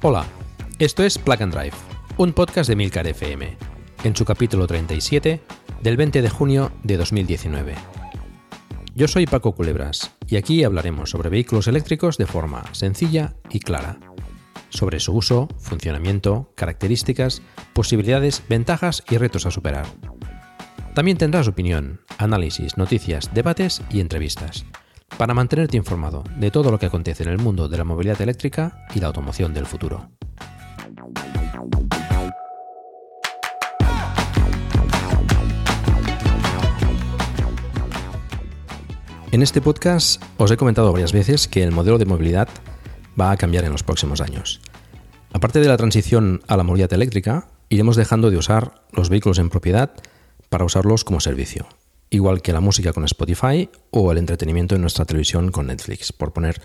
Hola, esto es Plug and Drive, un podcast de Milcar FM, en su capítulo 37 del 20 de junio de 2019. Yo soy Paco Culebras y aquí hablaremos sobre vehículos eléctricos de forma sencilla y clara, sobre su uso, funcionamiento, características, posibilidades, ventajas y retos a superar. También tendrás opinión, análisis, noticias, debates y entrevistas para mantenerte informado de todo lo que acontece en el mundo de la movilidad eléctrica y la automoción del futuro. En este podcast os he comentado varias veces que el modelo de movilidad va a cambiar en los próximos años. Aparte de la transición a la movilidad eléctrica, iremos dejando de usar los vehículos en propiedad para usarlos como servicio igual que la música con Spotify o el entretenimiento en nuestra televisión con Netflix, por poner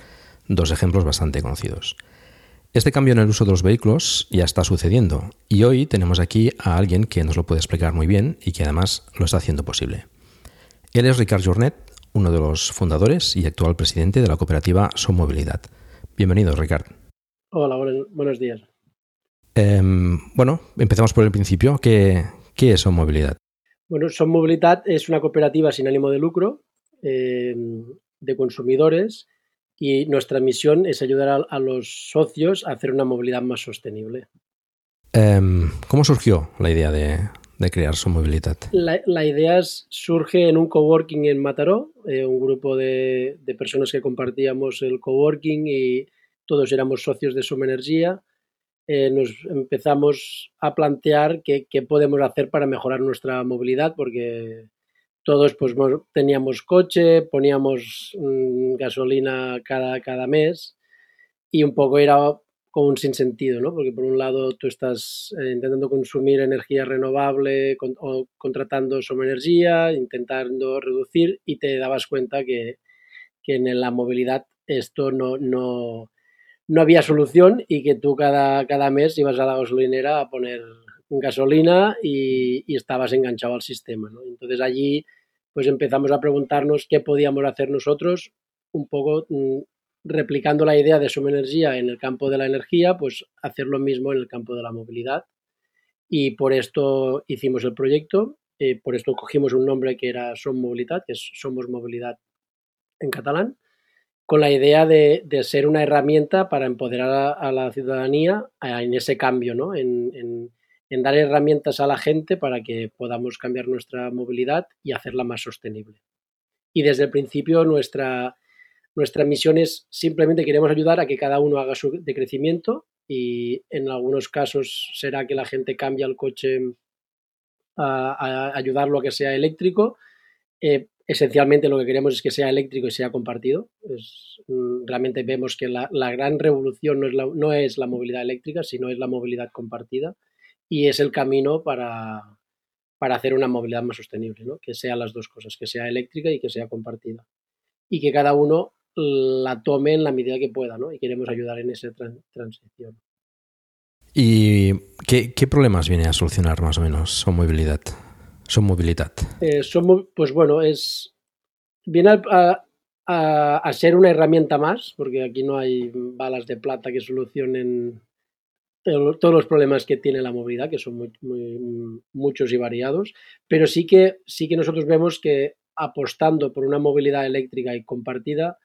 dos ejemplos bastante conocidos. Este cambio en el uso de los vehículos ya está sucediendo y hoy tenemos aquí a alguien que nos lo puede explicar muy bien y que además lo está haciendo posible. Él es Ricard Jornet, uno de los fundadores y actual presidente de la cooperativa Son Movilidad. Bienvenido, Ricard. Hola, buenos, días. Em, bueno, empezamos por el principio. ¿Qué, qué es Son Movilidad? Bueno, Movilidad es una cooperativa sin ánimo de lucro eh, de consumidores y nuestra misión es ayudar a, los socios a hacer una movilidad más sostenible. Em, ¿Cómo surgió la idea de, crear Son Movilidad? La, idea surge en un coworking en Mataró, eh, un grupo de, de, personas que compartíamos el coworking y todos éramos socios de Soma Energía eh, nos empezamos a plantear qué, podemos hacer para mejorar nuestra movilidad, porque todos pues, teníamos coche, poníamos mm, gasolina cada, cada mes y un poco era como un sinsentido, ¿no? Porque por un lado tú estás eh, intentando consumir energía renovable o contratando energía, intentando reducir y te dabas cuenta que, que en la movilidad esto no, no, no había solución y que tú cada, cada mes ibas a la gasolinera a poner gasolina y, estabas enganchado al sistema. Entonces allí pues empezamos a preguntarnos qué podíamos hacer nosotros, un poco mm, replicando la idea de Suma Energía en el campo de la energía, pues hacer lo mismo en el campo de la movilidad. Y por esto hicimos el proyecto, eh, por esto cogimos un nombre que era Som Movilidad, que es Somos Movilidad en catalán con la idea de, ser una herramienta para empoderar a, la ciudadanía en ese cambio, ¿no? En, dar herramientas a la gente para que podamos cambiar nuestra movilidad y hacerla más sostenible. Y desde el principio nuestra, nuestra misión es simplemente queremos ayudar a que cada uno haga su decrecimiento y en algunos casos será que la gente cambie el coche a, ayudarlo a que sea eléctrico. Eh, esencialmente lo que queremos es que sea eléctrico y sea compartido. Mm, realmente vemos que la, gran revolución no es, la, no es, la, movilidad eléctrica, sino es la movilidad compartida y es el camino para, para hacer una movilidad más sostenible, ¿no? que sean las dos cosas, que sea eléctrica y que sea compartida. Y que cada uno la tome en la medida que pueda, ¿no? Y queremos ayudar en esa transición. ¿Y qué, qué problemas viene a solucionar más o menos su movilidad? Son movilidad. Eh, pues bueno, es viene a, a, ser una herramienta más, porque aquí no hay balas de plata que solucionen todos los problemas que tiene la movilidad, que son muy, muchos y variados, pero sí que, sí que nosotros vemos que apostando por una movilidad eléctrica y compartida,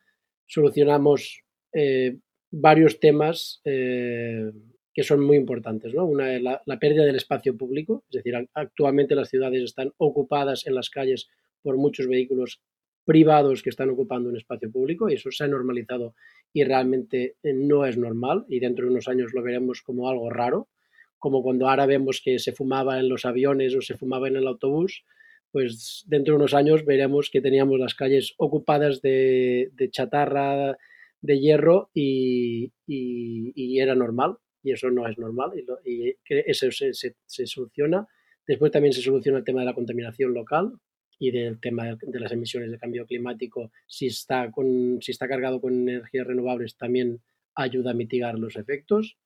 solucionamos eh, varios temas eh, que son muy importantes. ¿no? Una es la, pérdida del espacio público, es decir, actualmente las ciudades están ocupadas en las calles por muchos vehículos privados que están ocupando un espacio público y eso se ha normalizado y realmente eh, no es normal y dentro de unos años lo veremos como algo raro, como cuando ahora vemos que se fumaba en los aviones o se fumaba en el autobús, pues dentro de unos años veremos que teníamos las calles ocupadas de, chatarra, de hierro y, era normal y eso no es normal y, eso se, se, soluciona. Después también se soluciona el tema de la contaminación local y del tema de las emisiones de cambio climático. Si está, con, si está cargado con energías renovables también ayuda a mitigar los efectos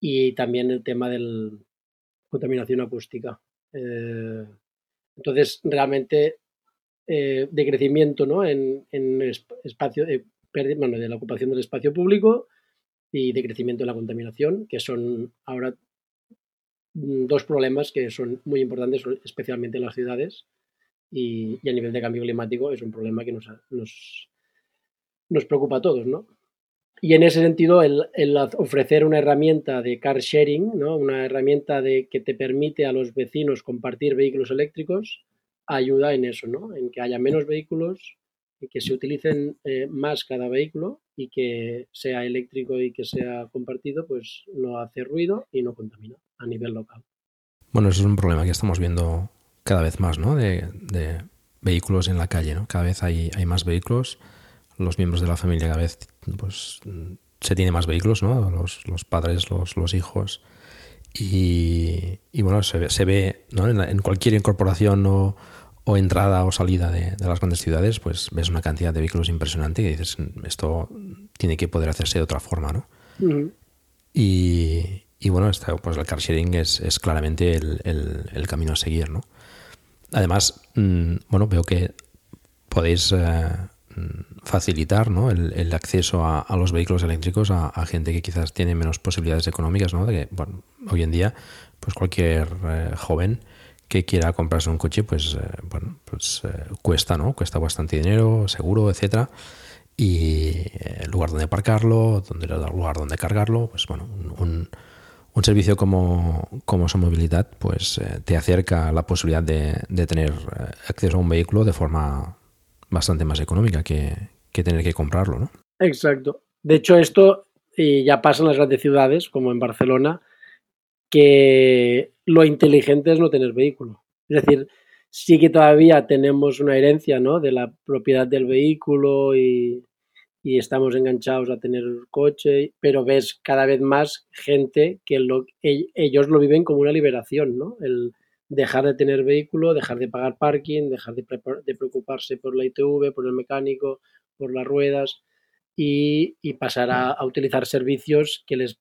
y también el tema de contaminación acústica. Eh, entonces, realmente, eh, de crecimiento ¿no? en, en espacio, eh, bueno, de la ocupación del espacio público y de crecimiento de la contaminación, que son ahora mm, dos problemas que son muy importantes, especialmente en las ciudades, y, a nivel de cambio climático es un problema que nos, nos, preocupa a todos, ¿no? Y en ese sentido, el, el, ofrecer una herramienta de car sharing, ¿no? una herramienta de, que te permite a los vecinos compartir vehículos eléctricos, ayuda en eso, ¿no? en que haya menos vehículos, y que se utilicen eh, más cada vehículo y que sea eléctrico y que sea compartido, pues no hace ruido y no contamina a nivel local. Bueno, eso es un problema que estamos viendo cada vez más, ¿no? De, de vehículos en la calle, ¿no? Cada vez hay, hay más vehículos los miembros de la familia cada vez pues, se tiene más vehículos, ¿no? Los, los padres, los, los hijos. Y, y, bueno, se se ve ¿no? en, cualquier incorporación o, o, entrada o salida de, de, las grandes ciudades, pues ves una cantidad de vehículos impresionante y dices, esto tiene que poder hacerse de otra forma, ¿no? y, y, bueno, pues el car sharing es, es claramente el, el, el, camino a seguir, ¿no? Además, mm, bueno, veo que podéis... Eh, Mm, facilitar ¿no? el, acceso a, los vehículos eléctricos a, gente que quizás tiene menos posibilidades económicas, ¿no? De que, bueno, hoy en día, pues cualquier eh, joven que quiera comprarse un coche, pues, eh, bueno, pues eh, cuesta, ¿no? Cuesta bastante dinero, seguro, etcétera. Y el lugar donde aparcarlo, donde, el lugar donde cargarlo, pues bueno, un, un servicio como, como movilidad pues te acerca a la posibilidad de, de tener acceso a un vehículo de forma bastante más económica que, tener que comprarlo, ¿no? Exacto. De hecho, esto ya pasa en las grandes ciudades, como en Barcelona, que lo inteligente es no tener vehículo. Es decir, sí que todavía tenemos una herencia ¿no? de la propiedad del vehículo y, estamos enganchados a tener coche, pero ves cada vez más gente que lo, ellos lo viven como una liberación, ¿no? El, dejar de tener vehículo, dejar de pagar parking, dejar de, preocuparse por la ITV, por el mecánico, por las ruedas y, pasar a, utilizar servicios que les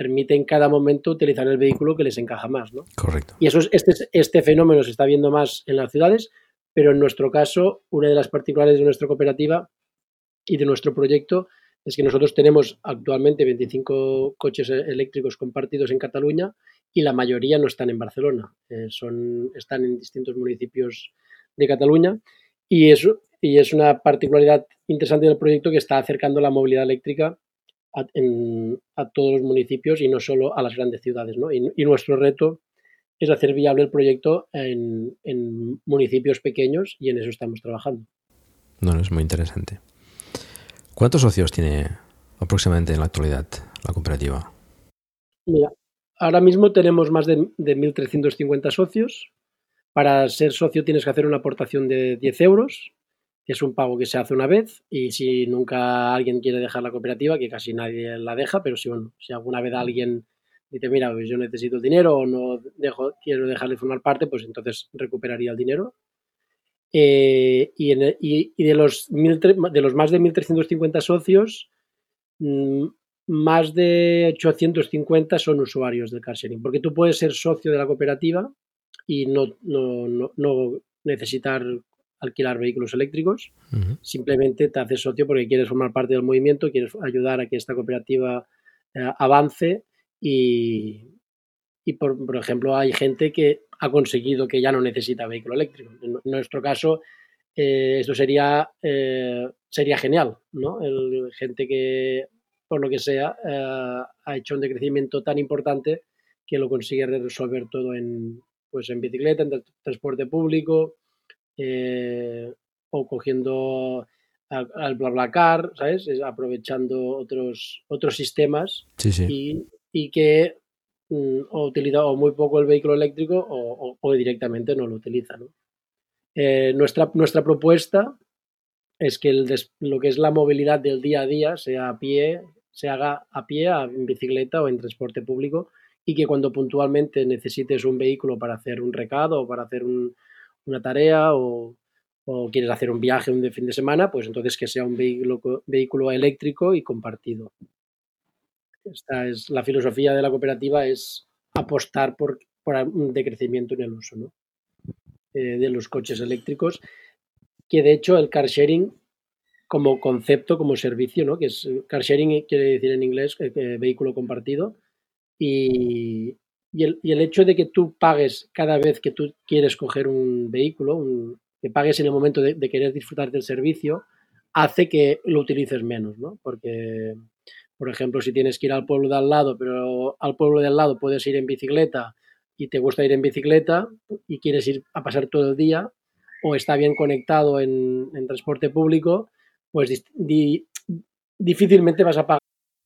permiten cada momento utilizar el vehículo que les encaja más. ¿no? Correcto. Y eso es, este, este fenómeno se está viendo más en las ciudades, pero en nuestro caso, una de las particulares de nuestra cooperativa y de nuestro proyecto es que nosotros tenemos actualmente 25 coches eléctricos compartidos en Cataluña y la mayoría no están en Barcelona, eh, son, están en distintos municipios de Cataluña y es, y es una particularidad interesante del proyecto que está acercando la movilidad eléctrica a, todos los municipios y no solo a las grandes ciudades. ¿no? Y, nuestro reto es hacer viable el proyecto en, en, municipios pequeños y en eso estamos trabajando. No, es muy interesante. ¿Cuántos socios tiene aproximadamente en la actualidad la cooperativa? Mira, Ahora mismo tenemos más de, 1.350 socios. Para ser socio tienes que hacer una aportación de 10 euros, es un pago que se hace una vez. Y si nunca alguien quiere dejar la cooperativa, que casi nadie la deja, pero si, bueno, si alguna vez alguien dice, mira, pues yo necesito dinero o no dejo, quiero dejar de formar parte, pues entonces recuperaría el dinero. Eh, y, de, los de más de 1.350 socios, mm, más de 850 son usuarios del car sharing, porque tú puedes ser socio de la cooperativa y no, no, no, necesitar alquilar vehículos eléctricos. Simplemente te haces socio porque quieres formar parte del movimiento, quieres ayudar a que esta cooperativa eh, avance y, y por, por, ejemplo, hay gente que ha conseguido que ya no necesita vehículo eléctrico. En, nuestro caso, eh, esto sería, eh, sería genial, ¿no? El, gente que, por lo que sea, ha hecho un decrecimiento tan importante que lo consigue resolver todo en, pues en bicicleta, en transporte público eh, o cogiendo al BlaBlaCar, ¿sabes? Aprovechando otros, otros sistemas sí, sí. Y, y, que mm, o utiliza o muy poco el vehículo eléctrico o, o, o directamente no lo utiliza, ¿no? Eh, nuestra, nuestra propuesta es que el des, lo que es la movilidad del día a día, sea a pie, se haga a pie, en bicicleta o en transporte público y que cuando puntualmente necesites un vehículo para hacer un recado o para hacer un, una tarea o, quieres hacer un viaje un fin de semana, pues entonces que sea un vehículo, vehículo eléctrico y compartido. Esta es la filosofía de la cooperativa, es apostar por, por un decrecimiento en el uso ¿no? eh, de los coches eléctricos, que de hecho el car sharing como concepto, como servicio, ¿no? que es car sharing quiere decir en inglés eh, eh, vehículo compartido, y, y, el, el, hecho de que tú pagues cada vez que tú quieres coger un vehículo, un, que pagues en el momento de, de, querer disfrutar del servicio, hace que lo utilices menos, ¿no? Porque, por ejemplo, si tienes que ir al pueblo de al lado, pero al pueblo de al lado puedes ir en bicicleta y te gusta ir en bicicleta y quieres ir a pasar todo el día, o está bien conectado en, en transporte público, pues di, difícilmente vas a pagar.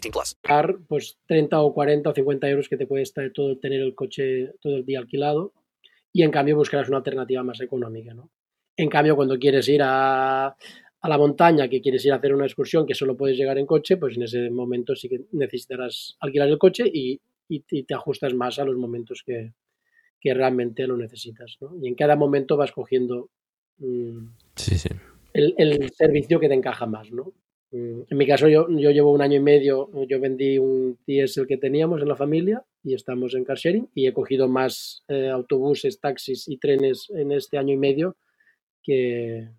18 plus. Pues 30 o 40 o 50 euros que te cuesta todo tener el coche todo el día alquilado y en cambio buscarás una alternativa más económica, ¿no? En cambio, cuando quieres ir a, a la montaña, que quieres ir a hacer una excursión que solo puedes llegar en coche, pues en ese momento sí que necesitarás alquilar el coche y, y, y te ajustas más a los momentos que, que realmente lo necesitas. ¿no? Y en cada momento vas cogiendo mmm, sí, sí. El, el, servicio que te encaja más. ¿no? Mm, en mi caso, yo, yo, llevo un año y medio, yo vendí un diésel que teníamos en la familia y estamos en car sharing y he cogido más eh, autobuses, taxis y trenes en este año y medio que,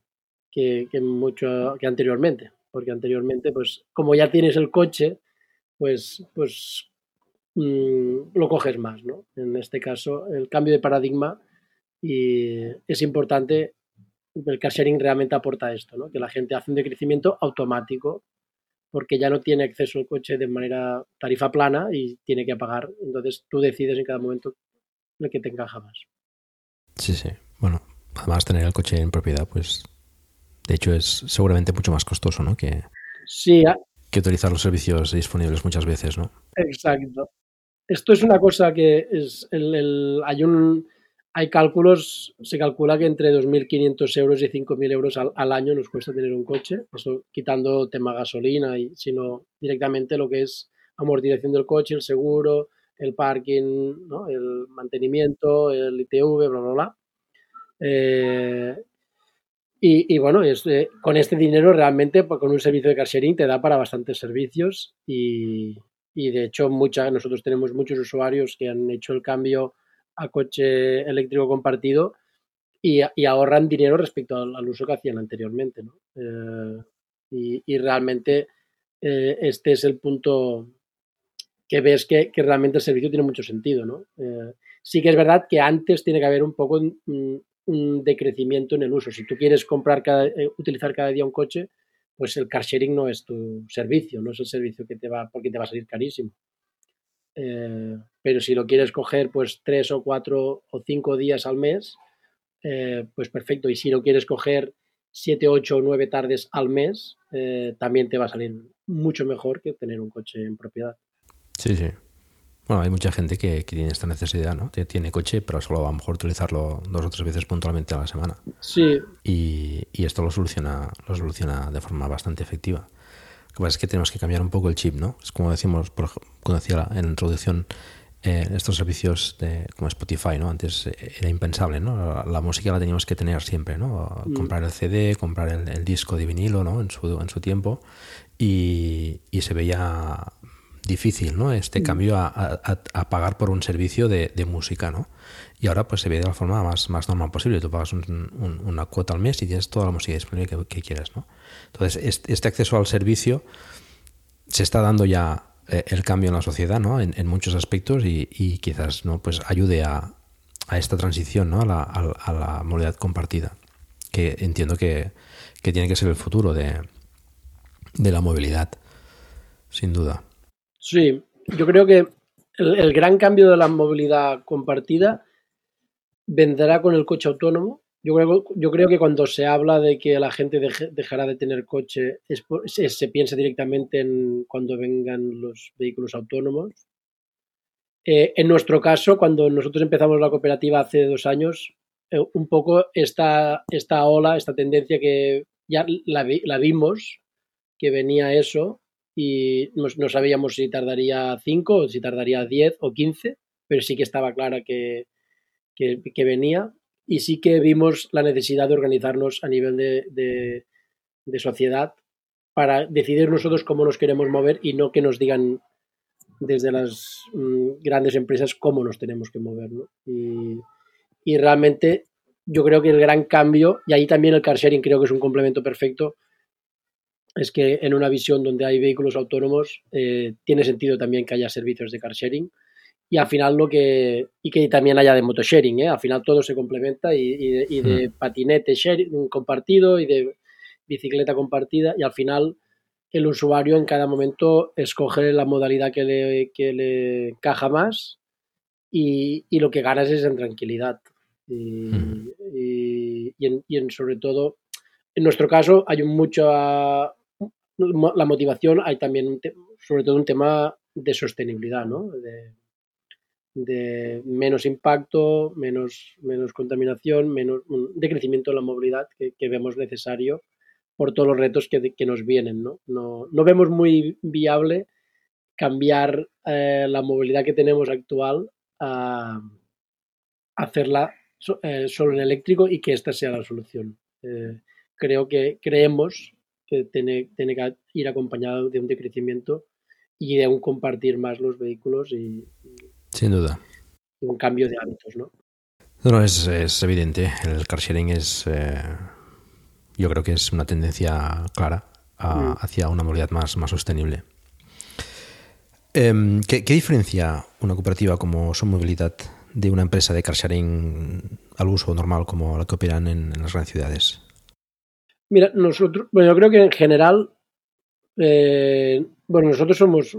que, mucho que anteriormente. Porque anteriormente, pues como ya tienes el coche, pues, pues mmm, lo coges más, ¿no? En este caso, el cambio de paradigma y es importante, el car sharing realmente aporta esto, ¿no? Que la gente hace un decrecimiento automático porque ya no tiene acceso al coche de manera tarifa plana y tiene que pagar. Entonces tú decides en cada momento el que te encaja más. Sí, sí. Bueno, además tener el coche en propiedad, pues de hecho es seguramente mucho más costoso, ¿no? Que, sí, que utilizar los servicios disponibles muchas veces, ¿no? Exacto. Esto es una cosa que es el, el, hay un hay cálculos, se calcula que entre 2.500 euros y 5.000 euros al, año nos cuesta tener un coche, quitando tema gasolina, y sino directamente lo que es amortización del coche, el seguro, el parking, el mantenimiento, el ITV, bla, bla, bla. Eh, Y, bueno, es, eh, con este dinero realmente, pues, con un servicio de car sharing te da para bastantes servicios y, y de hecho mucha, nosotros tenemos muchos usuarios que han hecho el cambio a coche eléctrico compartido y, ahorran dinero respecto al, uso que hacían anteriormente. ¿no? Eh, y, realmente eh, este es el punto que ves que, realmente el servicio tiene mucho sentido. ¿no? Eh, sí que es verdad que antes tiene que haber un poco un, un decrecimiento en el uso. Si tú quieres comprar cada, utilizar cada día un coche, pues el car sharing no es tu servicio, no es el servicio que te va, porque te va a salir carísimo. Eh, pero si lo quieres coger pues tres o cuatro o cinco días al mes, eh, pues perfecto. Y si lo quieres coger siete, ocho o nueve tardes al mes, eh, también te va a salir mucho mejor que tener un coche en propiedad. Sí, sí. Bueno, hay mucha gente que, que, tiene esta necesidad, ¿no? Tiene coche, pero solo a lo mejor utilizarlo dos o tres veces puntualmente a la semana. Sí. Y, y esto lo soluciona, lo soluciona de forma bastante efectiva. Que pasa es que tenemos que cambiar un poco el chip, ¿no? Es como decimos, por, como decía en la introducción, eh, estos servicios de, como Spotify, ¿no? Antes era impensable, ¿no? La, la, música la teníamos que tener siempre, ¿no? Mm. Comprar el CD, comprar el, el, disco de vinilo, ¿no? En su, en su tiempo. Y, y se veía difícil, ¿no? Este cambio a, a, a pagar por un servicio de, de, música, ¿no? Y ahora pues se ve de la forma más, más normal posible. Tú pagas un, un, una cuota al mes y tienes toda la música disponible que, que quieras, ¿no? Entonces, este, acceso al servicio se está dando ya eh, el cambio en la sociedad, ¿no? En, muchos aspectos y, quizás, ¿no? Pues ayude a, esta transición, ¿no? A la, a, la movilidad compartida, que entiendo que, que tiene que ser el futuro de, de la movilidad, sin duda. Sí, yo creo que el, gran cambio de la movilidad compartida vendrá con el coche autónomo. Yo creo, yo creo que cuando se habla de que la gente deje, dejará de tener coche, es, es, se piensa directamente en cuando vengan los vehículos autónomos. Eh, en nuestro caso, cuando nosotros empezamos la cooperativa hace dos años, eh, un poco esta, esta ola, esta tendencia que ya la, la vimos, que venía eso, y no, no sabíamos si tardaría 5 o si tardaría 10 o 15, pero sí que estaba clara que, que, que, venía y sí que vimos la necesidad de organizarnos a nivel de, de, sociedad para decidir nosotros cómo nos queremos mover y no que nos digan desde las mmm, grandes empresas cómo nos tenemos que mover. Y, y realmente yo creo que el gran cambio, y ahí también el car sharing creo que es un complemento perfecto, es que en una visión donde hay vehículos autónomos eh, tiene sentido también que haya servicios de car sharing y al final lo que y que también haya de motosharing, ¿eh? al final todo se complementa y, y de, y de mm. patinete sharing, compartido y de bicicleta compartida y al final el usuario en cada momento escoge la modalidad que le, que le encaja más y, y lo que ganas es en tranquilidad y, mm. y, en, y en sobre todo en nuestro caso hay mucha la motivación, hay también un sobre todo un tema de sostenibilidad, ¿no? De, de menos impacto, menos, menos contaminación, menos de crecimiento en la movilidad que, que vemos necesario por todos los retos que, que nos vienen. ¿no? No, no, vemos muy viable cambiar eh, la movilidad que tenemos actual a, hacerla eh, solo en eléctrico y que esta sea la solución. Eh, creo que creemos que tiene, tiene que ir acompañado de un decrecimiento y de un compartir más los vehículos y, sin duda un cambio de hábitos, ¿no? No, es, es evidente. El car sharing es, eh, yo creo que es una tendencia clara a, mm. hacia una movilidad más, más sostenible. Eh, ¿qué, ¿qué, diferencia una cooperativa como Son Movilidad de una empresa de car sharing al uso normal como la que operan en, en las grandes ciudades? Mira, nosotros, bueno, yo creo que en general, eh, bueno, nosotros somos,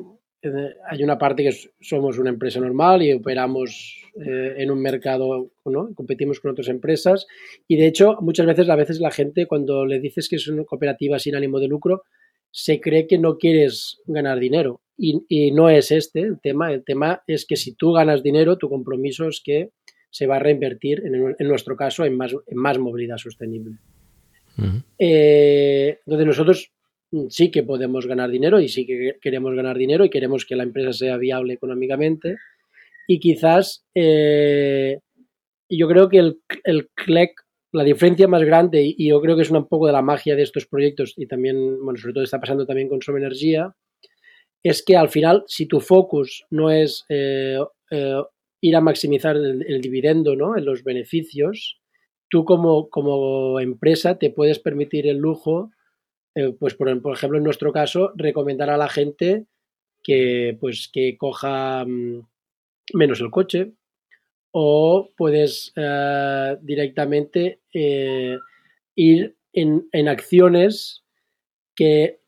hay una parte que somos una empresa normal y operamos eh, en un mercado, ¿no? competimos con otras empresas y de hecho muchas veces, a veces la gente cuando le dices que es una cooperativa sin ánimo de lucro, se cree que no quieres ganar dinero y, y no es este el tema, el tema es que si tú ganas dinero, tu compromiso es que se va a reinvertir, en, en nuestro caso, en más, en más movilidad sostenible. Uh -huh. eh, entonces nosotros sí que podemos ganar dinero y sí que queremos ganar dinero y queremos que la empresa sea viable económicamente. Y quizás eh, yo creo que el, el CLEC la diferencia más grande, y yo creo que es un poco de la magia de estos proyectos, y también, bueno, sobre todo está pasando también con Som Energía, es que al final, si tu focus no es eh, eh, ir a maximizar el, el, dividendo, ¿no? En los beneficios, tú como, como empresa te puedes permitir el lujo, eh, pues por, por, ejemplo, en nuestro caso, recomendar a la gente que, pues, que coja um, menos el coche, o puedes uh, directamente eh, ir en, en, acciones que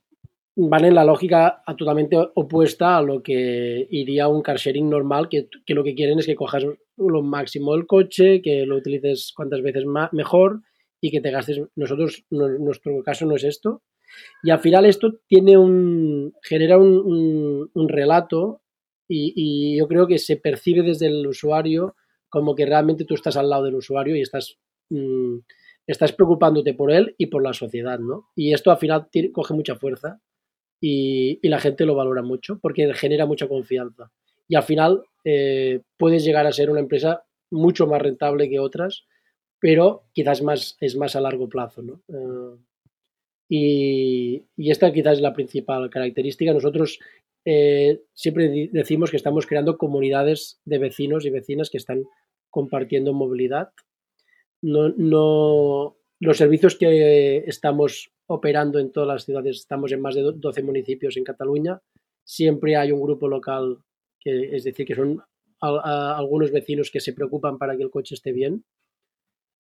van en la lógica totalmente opuesta a lo que iría un car sharing normal, que, que lo que quieren es que cojas lo máximo del coche, que lo utilices cuantas veces más, mejor y que te gastes. Nosotros, no, nuestro caso no es esto. Y al final esto genera un, relato y, yo creo que se percibe desde el usuario como que realmente tú estás al lado del usuario y estás, mmm, estás preocupándote por él y por la sociedad, ¿no? Y esto al final tiene, coge mucha fuerza y, y, la gente lo valora mucho porque genera mucha confianza. Y al final eh, puedes llegar a ser una empresa mucho más rentable que otras, pero quizás más, es más a largo plazo. ¿no? Eh, y, esta quizás es la principal característica. Nosotros eh, siempre decimos que estamos creando comunidades de vecinos y vecinas que están compartiendo movilidad. No, no, los servicios que estamos operando en todas las ciudades, estamos en más de 12 municipios en Cataluña, siempre hay un grupo local, que, es decir, que son algunos vecinos que se preocupan para que el coche esté bien.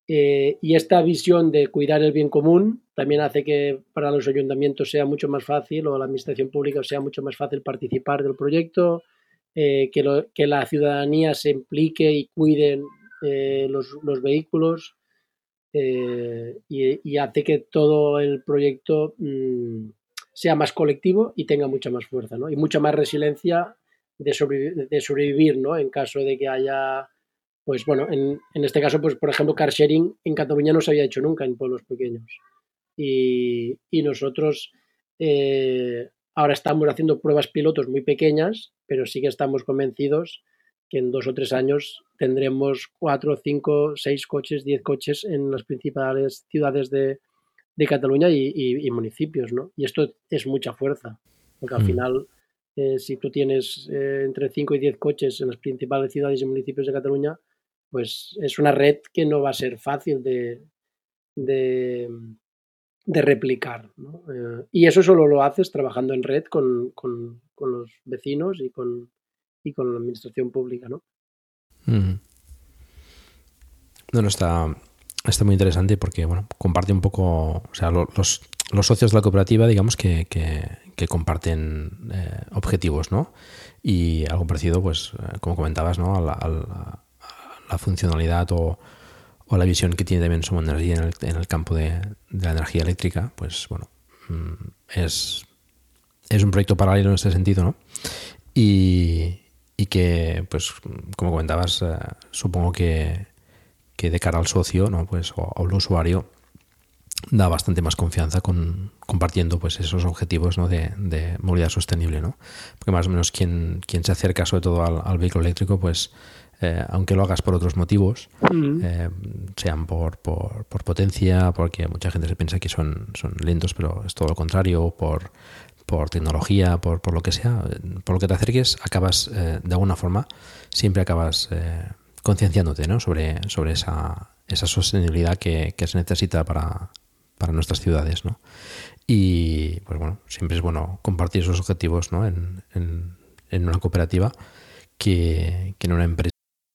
Eh, y esta visión de cuidar el bien común también hace que para los ayuntamientos sea mucho más fácil o la administración pública sea mucho más fácil participar del proyecto, eh, que, la ciudadanía se implique y cuiden eh, los, los, vehículos y, hace que todo el proyecto mmm, sea más colectivo y tenga mucha más fuerza ¿no? y mucha más resiliencia de, de sobrevivir ¿no? en caso de que haya pues bueno, en, en, este caso, pues por ejemplo, car sharing en Cataluña no se había hecho nunca en pueblos pequeños. Y, y nosotros eh, ahora estamos haciendo pruebas pilotos muy pequeñas, pero sí que estamos convencidos que en dos o tres años tendremos cuatro, cinco, seis coches, diez coches en las principales ciudades de, de Cataluña y, y, y, municipios, ¿no? Y esto es mucha fuerza, porque al mm. final, eh, si tú tienes eh, entre cinco y diez coches en las principales ciudades y municipios de Cataluña, pues es una red que no va a ser fácil de, de, de replicar. ¿no? Eh, y eso solo lo haces trabajando en red con, con, con, los vecinos y con, y con la administración pública. ¿no? Mm. No, está, está muy interesante porque bueno, comparte un poco, o sea, los, los socios de la cooperativa, digamos que, que, comparten eh, objetivos, ¿no? Y algo parecido, pues, eh, como comentabas, ¿no? La funcionalidad o, o, la visión que tiene también Soma Energía en el, campo de, la energía eléctrica, pues bueno, mm, es, es un proyecto paralelo en este sentido, ¿no? Y, y que, pues, como comentabas, eh, supongo que, que, de cara al socio, ¿no? Pues, o, al usuario, da bastante más confianza con, compartiendo pues esos objetivos ¿no? de, de, movilidad sostenible, ¿no? Porque más o menos quien, quien se acerca sobre todo al, al vehículo eléctrico, pues eh, aunque lo hagas por otros motivos, mm. eh, sean por, por, por, potencia, porque mucha gente se piensa que son, son lentos, pero es todo lo contrario, por, por tecnología, por, por lo que sea, por lo que te acerques, acabas eh, de alguna forma, siempre acabas concienciándote ¿no? sobre, sobre esa, esa sostenibilidad que, que, se necesita para, para nuestras ciudades. ¿no? Y pues bueno, siempre es bueno compartir esos objetivos ¿no? en, en, en una cooperativa que, que en una empresa.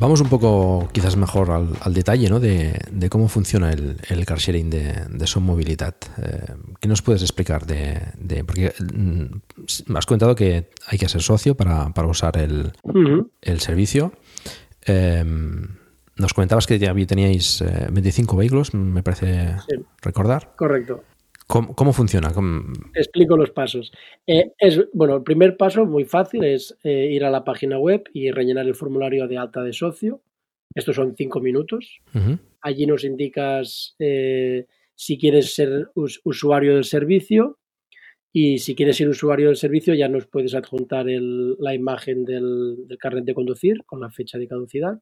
Vamos un poco, quizás mejor al, al detalle ¿no? de, de, cómo funciona el, el car sharing de, de Son Movilidad. Eh, ¿Qué nos puedes explicar? De, de, porque mm, has comentado que hay que ser socio para, para usar el, uh -huh. el servicio. Eh, nos comentabas que ya teníais eh, 25 vehículos, me parece sí. recordar. Correcto. ¿Cómo, cómo funciona? ¿Cómo... Te explico los pasos. Eh, es, bueno, el primer paso, muy fácil, es eh, ir a la página web y rellenar el formulario de alta de socio. Estos son cinco minutos. Uh -huh. Allí nos indicas eh, si quieres ser us usuario del servicio y si quieres ser usuario del servicio ya nos puedes adjuntar el, la imagen del, del carnet de conducir con la fecha de caducidad.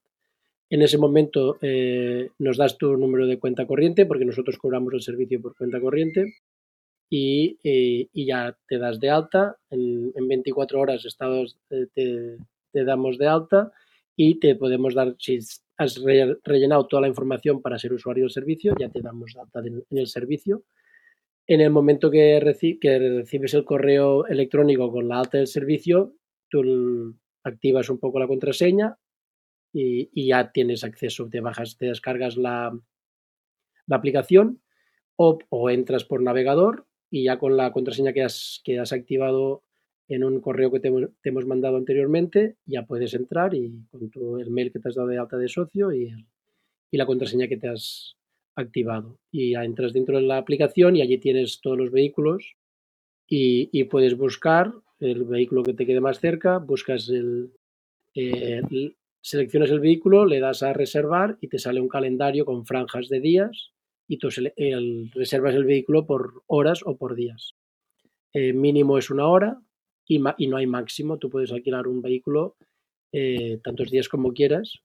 En ese momento eh, nos das tu número de cuenta corriente porque nosotros cobramos el servicio por cuenta corriente y, eh, ya te das de alta. En, en 24 horas estados, eh, te, damos de alta y te podemos dar, si has re, rellenado toda la información para ser usuario del servicio, ya te damos de alta en, el servicio. En el momento que recibes el correo electrónico con la alta del servicio, tú activas un poco la contraseña, y, ya tienes acceso, te bajas, te descargas la, la aplicación o, o, entras por navegador y ya con la contraseña que has, que has activado en un correo que te, hemos mandado anteriormente, ya puedes entrar y con tu, el mail que te has dado de alta de socio y, y la contraseña que te has activado. Y ya entras dentro de la aplicación y allí tienes todos los vehículos y, y puedes buscar el vehículo que te quede más cerca, buscas el, eh, el seleccionas el vehículo, le das a reservar y te sale un calendario con franjas de días y tú reservas el vehículo por horas o por días. Mínimo es una hora y, no hay máximo. Tú puedes alquilar un vehículo eh, tantos días como quieras.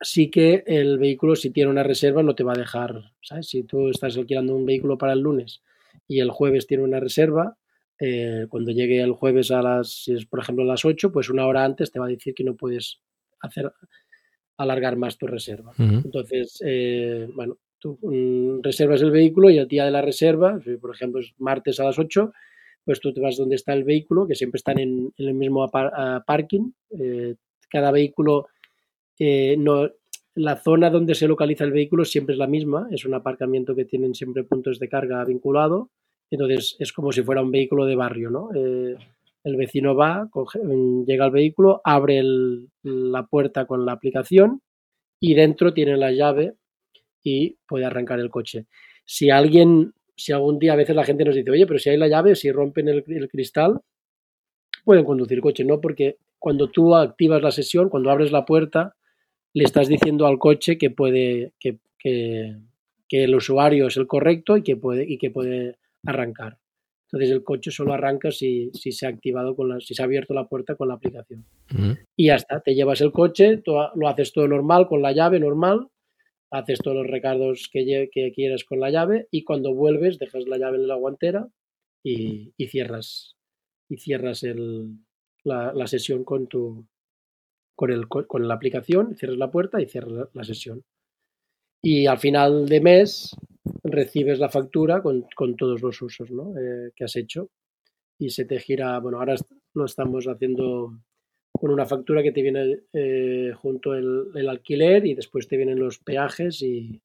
Sí que el vehículo, si tiene una reserva, no te va a dejar. Si tú estás alquilando un vehículo para el lunes y el jueves tiene una reserva, eh, cuando llegue el jueves a las, si es por ejemplo a las 8, pues una hora antes te va a decir que no puedes hacer alargar más tu reserva. Uh -huh. Entonces, eh, bueno, tú um, reservas el vehículo y el día de la reserva, si por ejemplo es martes a las 8, pues tú te vas donde está el vehículo, que siempre están en, en el mismo par uh, parking. Eh, cada vehículo, eh, no, la zona donde se localiza el vehículo siempre es la misma, es un aparcamiento que tienen siempre puntos de carga vinculado, entonces es como si fuera un vehículo de barrio, ¿no? El vecino va, coge, llega al vehículo, abre la puerta con la aplicación y dentro tiene la llave y puede arrancar el coche. Si alguien, si algún día a veces la gente nos dice, oye, pero si hay la llave, si rompen el, el cristal, pueden conducir coche, ¿no? Porque cuando tú activas la sesión, cuando abres la puerta, le estás diciendo al coche que puede, que, que, que el usuario es el correcto y que puede, y que puede arrancar. Entonces el coche solo arranca si, si se ha activado con la, si se ha abierto la puerta con la aplicación. Uh -huh. Y ya está, te llevas el coche, tú lo haces todo normal con la llave normal, haces todos los recargos que, que quieras con la llave y cuando vuelves dejas la llave en la guantera y, y cierras y cierras el, la, la, sesión con tu con, el, con la aplicación, cierras la puerta y cierras la, la sesión. Y al final de mes recibes la factura con, con todos los usos ¿no? eh, que has hecho y se te gira, bueno, ahora lo estamos haciendo con una factura que te viene eh, junto el, el, alquiler y después te vienen los peajes y,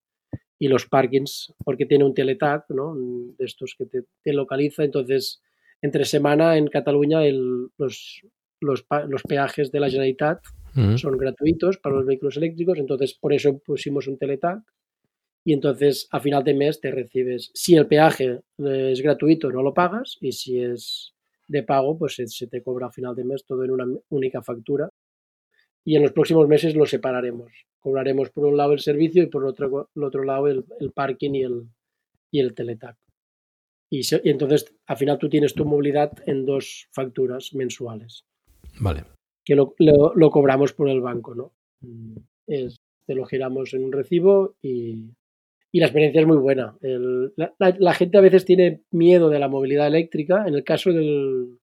y los parkings, porque tiene un teletag, ¿no? De estos que te, te localiza. Entonces, entre semana en Cataluña el, los, los, los, peajes de la Generalitat Son gratuitos para los vehículos eléctricos, entonces por eso pusimos un teletag y entonces a final de mes te recibes, si el peaje eh, es gratuito no lo pagas y si es de pago pues se, se te cobra a final de mes todo en una única factura y en los próximos meses lo separaremos. Cobraremos por un lado el servicio y por el otro, el otro lado el, el parking y el, y el teletag. Y, se, y, entonces al final tú tienes tu movilidad en dos facturas mensuales. Vale. Que lo, lo, lo cobramos por el banco, ¿no? Es, te lo giramos en un recibo y, y la experiencia es muy buena. El, la, la, la, gente a veces tiene miedo de la movilidad eléctrica. En el caso del,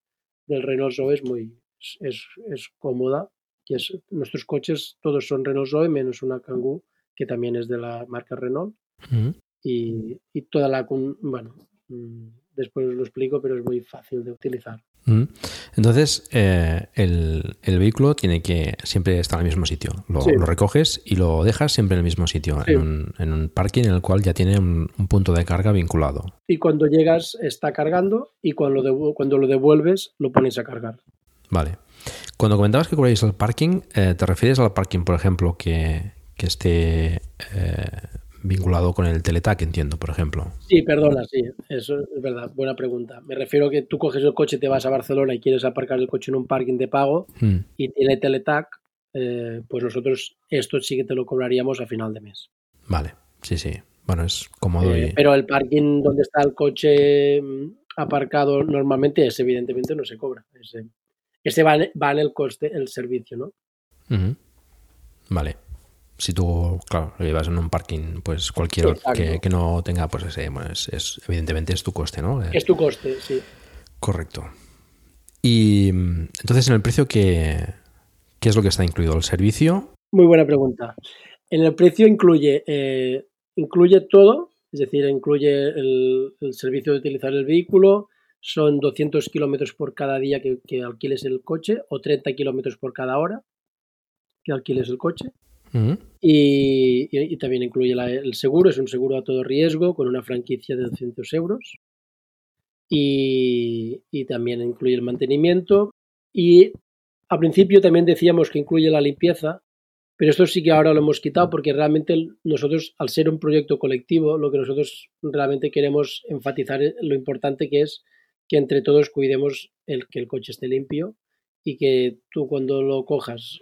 del Renault Zoe es muy es, es cómoda. Que es, nuestros coches todos son Renault Zoe menos una Kangoo que también es de la marca Renault. Uh -huh. y, y, toda la bueno mm, después os lo explico pero es muy fácil de utilizar. -huh. Entonces, eh, el, el, vehículo tiene que siempre estar en el mismo sitio. Lo, sí. lo recoges y lo dejas siempre en el mismo sitio, sí. en, un, en, un, parking en el cual ya tiene un, un, punto de carga vinculado. Y cuando llegas está cargando y cuando lo, cuando lo devuelves lo pones a cargar. Vale. Cuando comentabas que cubréis el parking, eh, ¿te refieres al parking, por ejemplo, que, que esté eh, vinculado con el Teletac, entiendo, por ejemplo. Sí, perdona, sí, eso es verdad, buena pregunta. Me refiero a que tú coges el coche, te vas a Barcelona y quieres aparcar el coche en un parking de pago mm. y tiene Teletac, eh, pues nosotros esto sí que te lo cobraríamos a final de mes. Vale, sí, sí. Bueno, es cómodo. Eh, y... Pero el parking donde está el coche mm, aparcado normalmente, ese evidentemente no se cobra. Ese, ese va, va en el coste, el servicio, ¿no? Uh -huh. Vale si tú, claro, lo llevas en un parking, pues cualquier que, que, no tenga, pues ese, bueno, es, es, evidentemente es tu coste, ¿no? Es tu coste, sí. Correcto. Y entonces, en el precio, ¿qué, qué es lo que está incluido? ¿El servicio? Muy buena pregunta. En el precio incluye, eh, incluye todo, es decir, incluye el, el, servicio de utilizar el vehículo, son 200 kilómetros por cada día que, que alquiles el coche o 30 kilómetros por cada hora que alquiles el coche. Y, también incluye el seguro, es un seguro a todo riesgo con una franquicia de 200 euros. Y, y, también incluye el mantenimiento. Y al principio también decíamos que incluye la limpieza, pero esto sí que ahora lo hemos quitado porque realmente nosotros, al ser un proyecto colectivo, lo que nosotros realmente queremos enfatizar es lo importante que es que entre todos cuidemos el que el coche esté limpio y que tú cuando lo cojas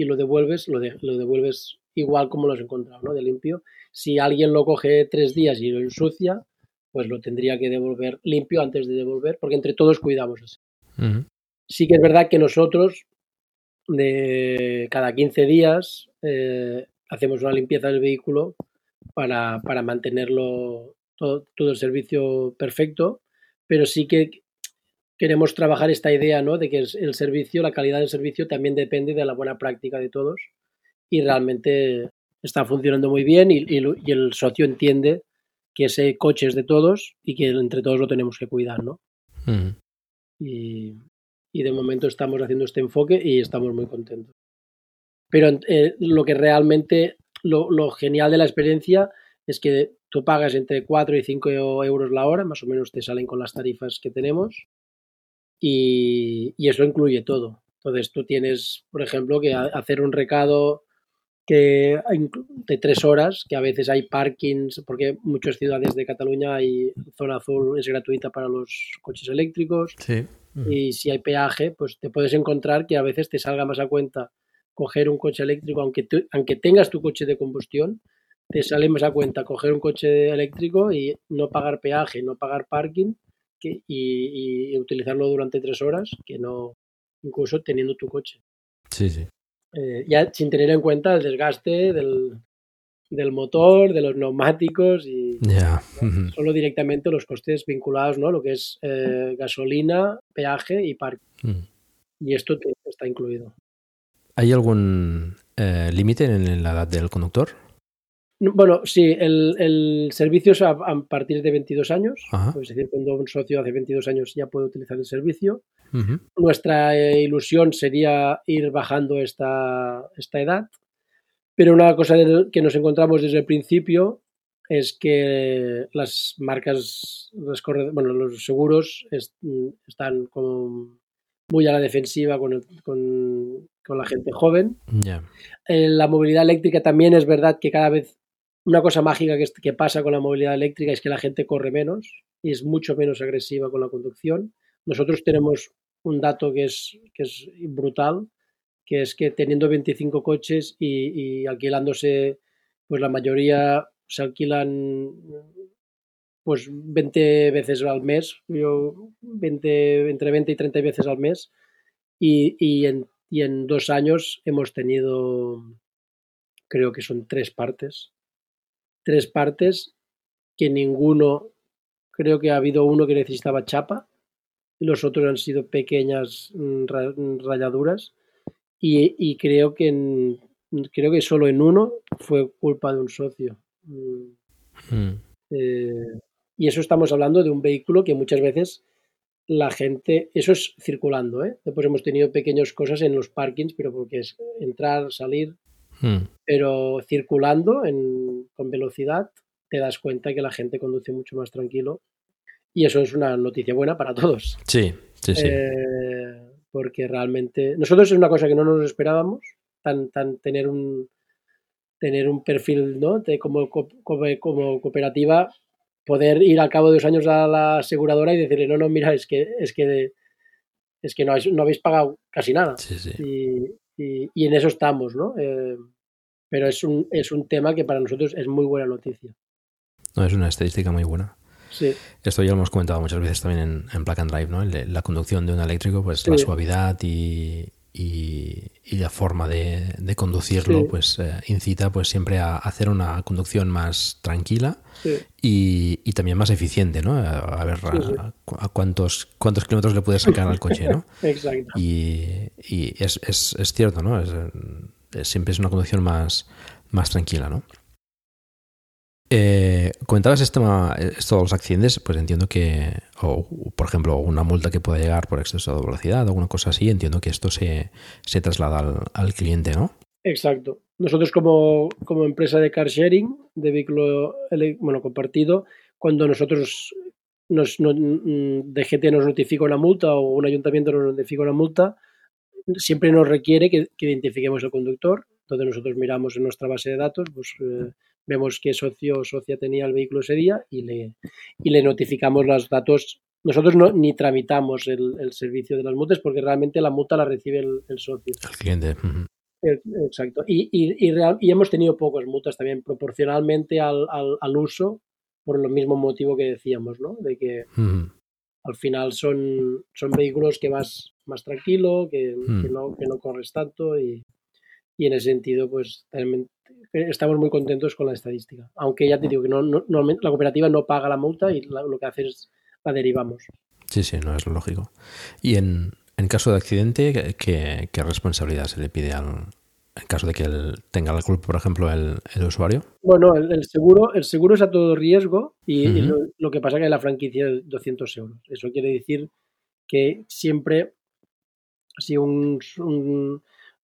y lo devuelves, lo, de, lo, devuelves igual como lo has encontrado, ¿no? De limpio. Si alguien lo coge tres días y lo ensucia, pues lo tendría que devolver limpio antes de devolver, porque entre todos cuidamos así. Uh -huh. Sí que es verdad que nosotros, de cada 15 días, eh, hacemos una limpieza del vehículo para, para mantenerlo todo, todo el servicio perfecto, pero sí que queremos trabajar esta idea ¿no? de que el servicio, la calidad del servicio también depende de la buena práctica de todos y realmente está funcionando muy bien y, y, y, el socio entiende que ese coche es de todos y que entre todos lo tenemos que cuidar, ¿no? Mm. Y, y, de momento estamos haciendo este enfoque y estamos muy contentos. Pero eh, lo que realmente, lo, lo, genial de la experiencia es que tú pagas entre 4 y 5 euros la hora, más o menos te salen con las tarifas que tenemos y, y, eso incluye todo. Entonces tú tienes, por ejemplo, que hacer un recado que de tres horas, que a veces hay parkings, porque muchas ciudades de Cataluña hay zona azul es gratuita para los coches eléctricos. Sí. Y si hay peaje, pues te puedes encontrar que a veces te salga más a cuenta coger un coche eléctrico, aunque, tú, aunque tengas tu coche de combustión, te sale más a cuenta coger un coche eléctrico y no pagar peaje, no pagar parking que, y, y, utilizarlo durante tres horas que no incluso teniendo tu coche. Sí, sí. Eh, ya sin tener en cuenta el desgaste del, del motor, de los neumáticos y yeah. ¿no? solo directamente los costes vinculados, ¿no? Lo que es eh, gasolina, peaje y parque. Mm. Y esto te, está incluido. ¿Hay algún eh, límite en la edad del conductor? Bueno, sí, el, el servicio es a, a, partir de 22 años, Ajá. es decir, cuando un socio hace 22 años ya puede utilizar el servicio. Uh -huh. Nuestra eh, ilusión sería ir bajando esta, esta edad, Pero una cosa que nos encontramos desde el principio es que las marcas, bueno, los seguros están como muy a la defensiva con, con, con la gente joven. En la movilidad eléctrica también es verdad que cada vez una cosa mágica que, que, pasa con la movilidad eléctrica es que la gente corre menos y es mucho menos agresiva con la conducción. Nosotros tenemos un dato que es, que es brutal, que es que teniendo 25 coches y, y alquilándose, pues la mayoría se alquilan pues 20 veces al mes, yo 20, entre 20 y 30 veces al mes, y, y, en, y en dos años hemos tenido, creo que son tres partes, tres partes que ninguno, creo que ha habido uno que necesitaba chapa, y los otros han sido pequeñas mm, rayaduras, y, y creo que en, creo que solo en uno fue culpa de un socio. Mm. Hmm. Eh, y eso estamos hablando de un vehículo que muchas veces la gente, eso es circulando, ¿eh? Después hemos tenido pequeñas cosas en los parkings, pero porque es entrar, salir, hmm. pero circulando con velocidad te das cuenta que la gente conduce mucho más tranquilo y eso es una noticia buena para todos. Sí, sí, sí. Eh, porque realmente nosotros es una cosa que no nos esperábamos, tan, tan tener un tener un perfil, ¿no? De como, como, como cooperativa poder ir al cabo de dos años a la aseguradora y decirle, no, no, mira, es que, es que, es que no, no habéis pagado casi nada. Y, y, en eso estamos, ¿no? Eh, pero es un, es un tema que para nosotros es muy buena noticia. No, es una estadística muy buena. Sí. Esto ya lo hemos comentado muchas veces también en, en Plug and Drive, ¿no? la conducción de un eléctrico, pues la suavidad y, y, la forma de, de conducirlo pues eh, incita pues siempre a hacer una conducción más tranquila y, y, también más eficiente, ¿no? A, ver a, cuántos cuántos kilómetros le puedes sacar al coche, ¿no? Exacto. Y, y es, es, es, cierto, ¿no? siempre es una conducción más, más tranquila, ¿no? Eh, comentabas esto, esto de los accidentes, pues entiendo que, o por ejemplo, una multa que pueda llegar por exceso de velocidad, alguna cosa así, entiendo que esto se, se traslada al, cliente, ¿no? Exacto. Nosotros como, como, empresa de car sharing, de vehículo bueno, compartido, cuando nosotros nos, no, mm, DGT nos notifica una multa o un ayuntamiento nos notifica una multa, siempre nos requiere que, que identifiquemos el conductor. Entonces nosotros miramos en nuestra base de datos, pues eh, vemos qué socio o socia tenía el vehículo ese día y le, y le notificamos los datos. Nosotros no, ni tramitamos el, el, servicio de las multas porque realmente la multa la recibe el, el socio. El cliente. Exacto. Y, y, y, real, y, hemos tenido pocas multas también proporcionalmente al, al, al, uso por el mismo motivo que decíamos, ¿no? De que al final son, son vehículos que vas más tranquilo, que, que, no, que no corres tanto y, y en ese sentido, pues estamos muy contentos con la estadística. Aunque ya te digo que no, no, la cooperativa no paga la multa y lo que hace es la derivamos. Sí, sí, no es lógico. Y en, en caso de accidente, ¿qué, ¿qué, responsabilidad se le pide al, en caso de que él tenga la culpa, por ejemplo, el, el usuario? Bueno, el, el, seguro, el seguro es a todo riesgo y, uh -huh. y lo, lo, que pasa es que la franquicia es 200 euros. Eso quiere decir que siempre, si un, un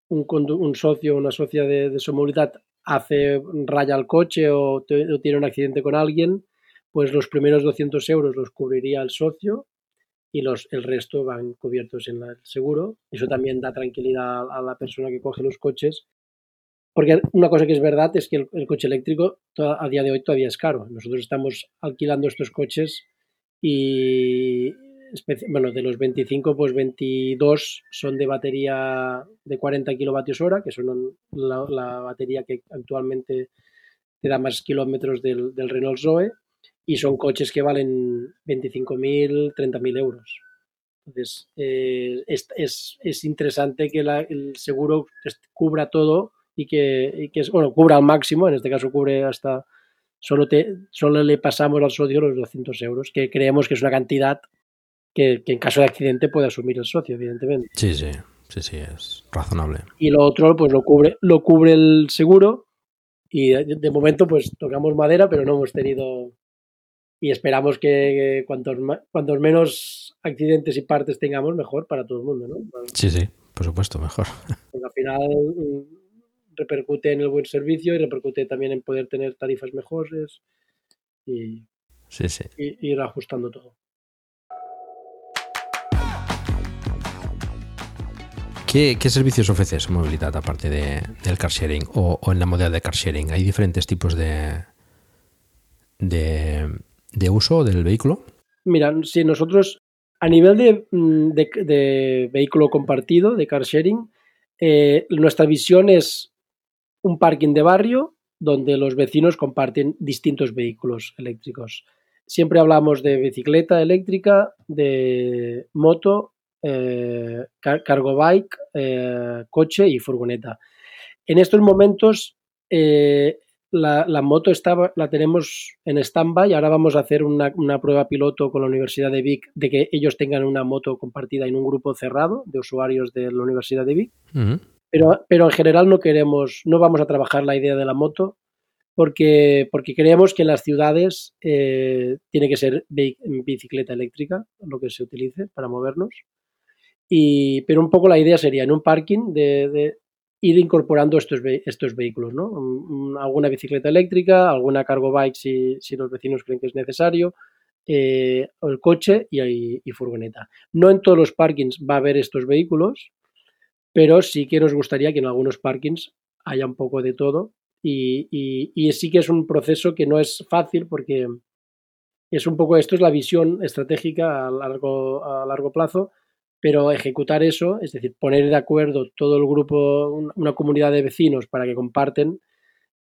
un, un socio o una socia de, de, su movilidad hace raya al coche o, te, o, tiene un accidente con alguien, pues los primeros 200 euros los cubriría el socio y los, el resto van cubiertos en el seguro. Eso también da tranquilidad a, la persona que coge los coches. Porque una cosa que es verdad es que el, el coche eléctrico a día de hoy todavía es caro. Nosotros estamos alquilando estos coches y, bueno, de los 25, pues 22 son de batería de 40 kilovatios hora, que son la, batería que actualmente te da más kilómetros del, del, Renault Zoe, y son coches que valen 25.000, 30.000 euros. Entonces, eh, es, es, es, interesante que la, el seguro cubra todo y que, y que, bueno, cubra al máximo, en este caso cubre hasta, solo, te, solo le pasamos al socio los 200 euros, que creemos que es una cantidad que, que, en caso de accidente puede asumir el socio, evidentemente. Sí, sí, sí, sí, es razonable. Y lo otro, pues lo cubre, lo cubre el seguro y de, de momento, pues tocamos madera, pero no hemos tenido y esperamos que, cuantos, cuantos menos accidentes y partes tengamos, mejor para todo el mundo, ¿no? Sí, sí, por supuesto, mejor. Porque al final repercute en el buen servicio y repercute también en poder tener tarifas mejores y, Sí, sí. y ir ajustando todo. ¿Qué, servicios ofreces movilidad aparte de, del car sharing o, en la modalidad de car sharing? ¿Hay diferentes tipos de, de, uso del vehículo? Mira, si nosotros a nivel de, mm, vehículo compartido, de car sharing, eh, nuestra visión es un parking de barrio donde los vecinos comparten distintos vehículos eléctricos. Siempre hablamos de bicicleta eléctrica, de moto, eh, car- cargo bike, eh, coche y furgoneta. En estos momentos eh, la, la moto estaba, la tenemos en stand-by. Ahora vamos a hacer una, una prueba piloto con la Universidad de Vic de que ellos tengan una moto compartida en un grupo cerrado de usuarios de la Universidad de Vic. Pero, pero en general no queremos, no vamos a trabajar la idea de la moto porque, porque creemos que en las ciudades eh, tiene que ser bi- bicicleta eléctrica lo que se utilice para movernos. Y, pero un poco la idea sería en un parking de, de ir incorporando estos, estos vehículos, ¿no? Un- un- alguna bicicleta eléctrica, alguna cargo bike si, los vecinos creen que es necesario, eh, el coche y, furgoneta. No en todos los parkings va a haber estos vehículos, pero sí que nos gustaría que en algunos parkings haya un poco de todo y- y sí que es un proceso que no es fácil porque es un poco esto es la visión estratégica a largo, a largo plazo, pero ejecutar eso, es decir, poner de acuerdo todo el grupo, un- una comunidad de vecinos para que comparten,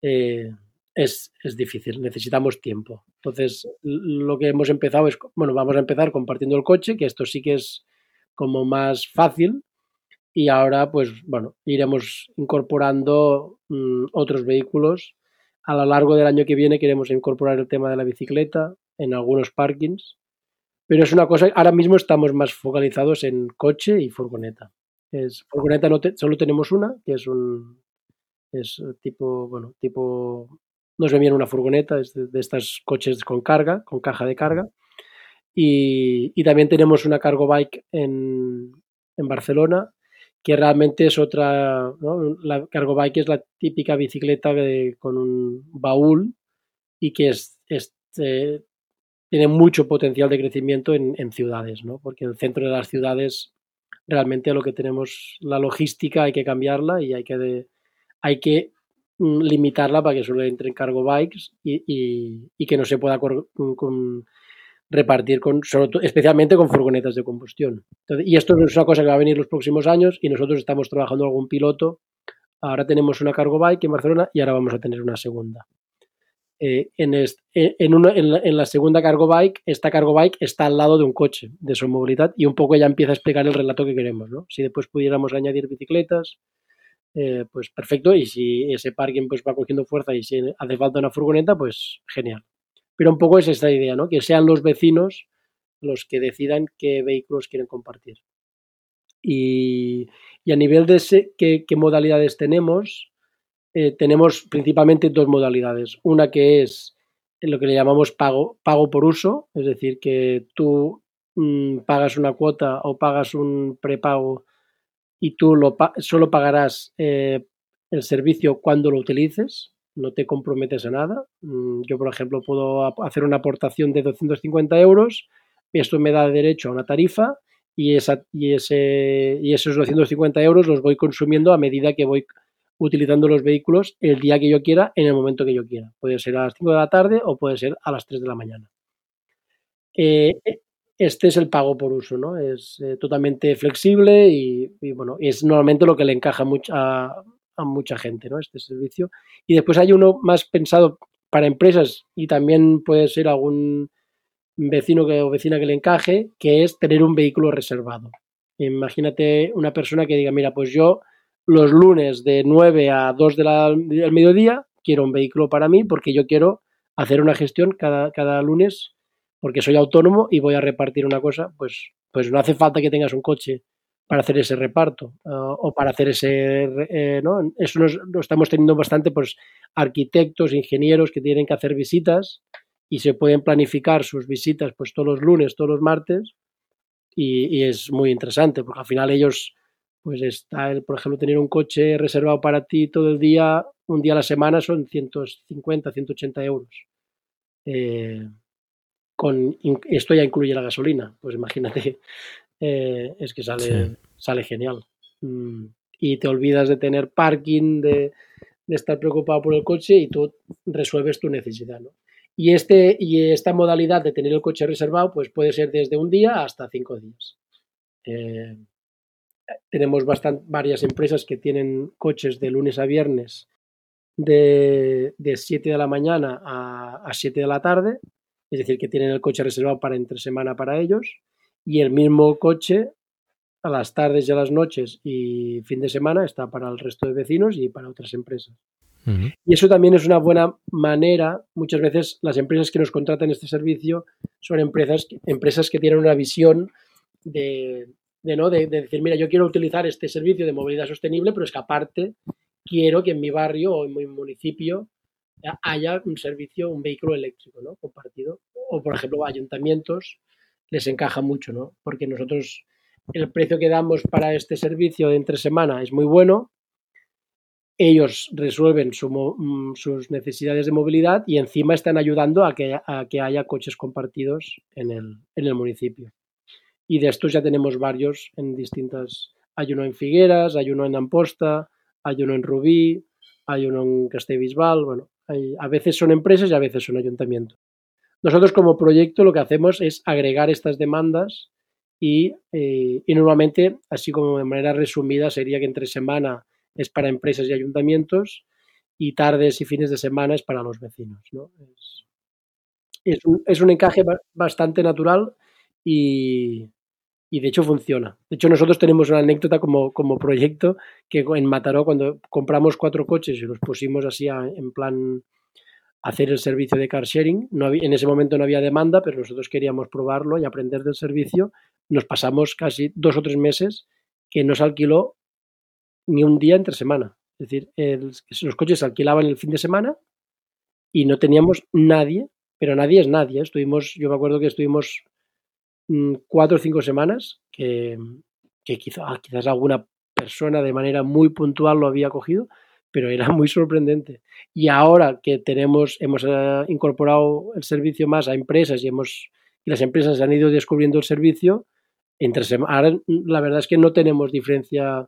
eh, es, es difícil, necesitamos tiempo. Entonces, lo que hemos empezado es, bueno, vamos a empezar compartiendo el coche, que esto sí que es como más fácil, y ahora, pues bueno, iremos incorporando mm, otros vehículos. A lo largo del año que viene queremos incorporar el tema de la bicicleta en algunos parkings, pero es una cosa, ahora mismo estamos más focalizados en coche y furgoneta. Es, furgoneta no te- solo tenemos una, que es un es tipo, bueno, tipo, no es bien una furgoneta, es de, de estas coches con carga, con caja de carga. Y, y también tenemos una cargo bike en, en Barcelona, que realmente es otra, ¿no? La cargo bike es la típica bicicleta de- con un baúl y que es, es, eh, tiene mucho potencial de crecimiento en, en ciudades, ¿no? Porque el centro de las ciudades realmente lo que tenemos, la logística hay que cambiarla y hay que, de- hay que mm, limitarla para que solo entren cargo bikes y, y- y que no se pueda cor- con- repartir con, especialmente con furgonetas de combustión. Y esto es una cosa que va a venir los próximos años y nosotros estamos trabajando algún piloto. Ahora tenemos una cargo bike en Barcelona y ahora vamos a tener una segunda. Eh, en, eh, en, la, segunda cargo bike, esta cargo bike está al lado de un coche de su movilidad y un poco ya empieza a explicar el relato que queremos. ¿no? Si después pudiéramos añadir bicicletas, eh, pues perfecto. Y si ese parking pues va cogiendo fuerza y si hace falta una furgoneta, pues genial. Pero un poco es esta idea, ¿no? Que sean los vecinos los que decidan qué vehículos quieren compartir. Y, y a nivel de ese- qué modalidades tenemos, eh, tenemos principalmente dos modalidades. Una que es lo que le llamamos pago, pago por uso, es decir, que tú mm, pagas una cuota o pagas un prepago y tú solo pagarás eh, el servicio cuando lo utilices, no te comprometes a nada. Mm, Yo, por ejemplo, puedo hacer una aportación de 250 euros, esto me da derecho a una tarifa y, esa, y, ese, y esos 250 euros los voy consumiendo a medida que voy utilizando los vehículos el día que yo quiera, en el momento que yo quiera. Puede ser a las 5 de la tarde o puede ser a las 3 de la mañana. Eh, este es el pago por uso, ¿no? Es eh, totalmente flexible y, y, bueno, es normalmente lo que le encaja a, a mucha gente, ¿no? Este servicio. Y después hay uno más pensado para empresas y también puede ser algún vecino que, o vecina que le encaje, que es tener un vehículo reservado. Imagínate una persona que diga, mira, pues yo los lunes de 9 a 2 de la- del mediodía quiero un vehículo para mí porque yo quiero hacer una gestión cada, cada lunes porque soy autónomo y voy a repartir una cosa, pues, pues no hace falta que tengas un coche para hacer ese reparto uh, o para hacer ese, eh, ¿no? Eso nos, lo estamos teniendo bastante, pues arquitectos, ingenieros que tienen que hacer visitas y se pueden planificar sus visitas pues todos los lunes, todos los martes y, y es muy interesante porque al final ellos pues está, el, por ejemplo, tener un coche reservado para ti todo el día, un día a la semana son 150, 180 euros. Eh, con, esto ya incluye la gasolina, pues imagínate, eh, es que sale, sale genial. Mm, y te olvidas de tener parking, de, de, estar preocupado por el coche y tú resuelves tu necesidad. ¿no? Y, este, y esta modalidad de tener el coche reservado pues puede ser desde un día hasta cinco días. Eh, tenemos bastante, varias empresas que tienen coches de lunes a viernes de, de 7 de la mañana a, a 7 de la tarde, es decir, que tienen el coche reservado para entre semana para ellos, y el mismo coche a las tardes y a las noches y fin de semana está para el resto de vecinos y para otras empresas. Y eso también es una buena manera. Muchas veces las empresas que nos contratan este servicio son empresas, empresas que tienen una visión de, de, ¿no? de, decir, mira, yo quiero utilizar este servicio de movilidad sostenible, pero es que aparte quiero que en mi barrio o en mi municipio haya un servicio, un vehículo eléctrico ¿no? compartido. O, por ejemplo, ayuntamientos les encaja mucho, ¿no? porque nosotros el precio que damos para este servicio de entre semana es muy bueno. Ellos resuelven su, mm, sus necesidades de movilidad y encima están ayudando a que, a que haya coches compartidos en el, en el municipio. Y de estos ya tenemos varios en distintas. Hay uno en Figueras, hay uno en Amposta, hay uno en Rubí, hay uno en Castellbisbal. Bueno, hay, a veces son empresas y a veces son ayuntamientos. Nosotros como proyecto lo que hacemos es agregar estas demandas y, eh, y, normalmente, así como de manera resumida, sería que entre semana es para empresas y ayuntamientos y tardes y fines de semana es para los vecinos. ¿no? Es, es, un, es un encaje bastante natural y, y de hecho funciona. De hecho, nosotros tenemos una anécdota como, como proyecto que en Mataró, cuando compramos cuatro coches y los pusimos así en plan hacer el servicio de car sharing, no en ese momento no había demanda, pero nosotros queríamos probarlo y aprender del servicio. Nos pasamos casi dos o tres meses que no se alquiló ni un día entre semana. Es decir, los coches se alquilaban el fin de semana y no teníamos nadie, pero nadie es nadie. Estuvimos, yo me acuerdo que estuvimos cuatro o cinco semanas que, que ah, quizás alguna persona de manera muy puntual lo había cogido, pero era muy sorprendente. Y ahora que tenemos, hemos uh, incorporado el servicio más a empresas y, hemos, y las empresas han ido descubriendo el servicio, entre ahora mm, la verdad es que no tenemos diferencia.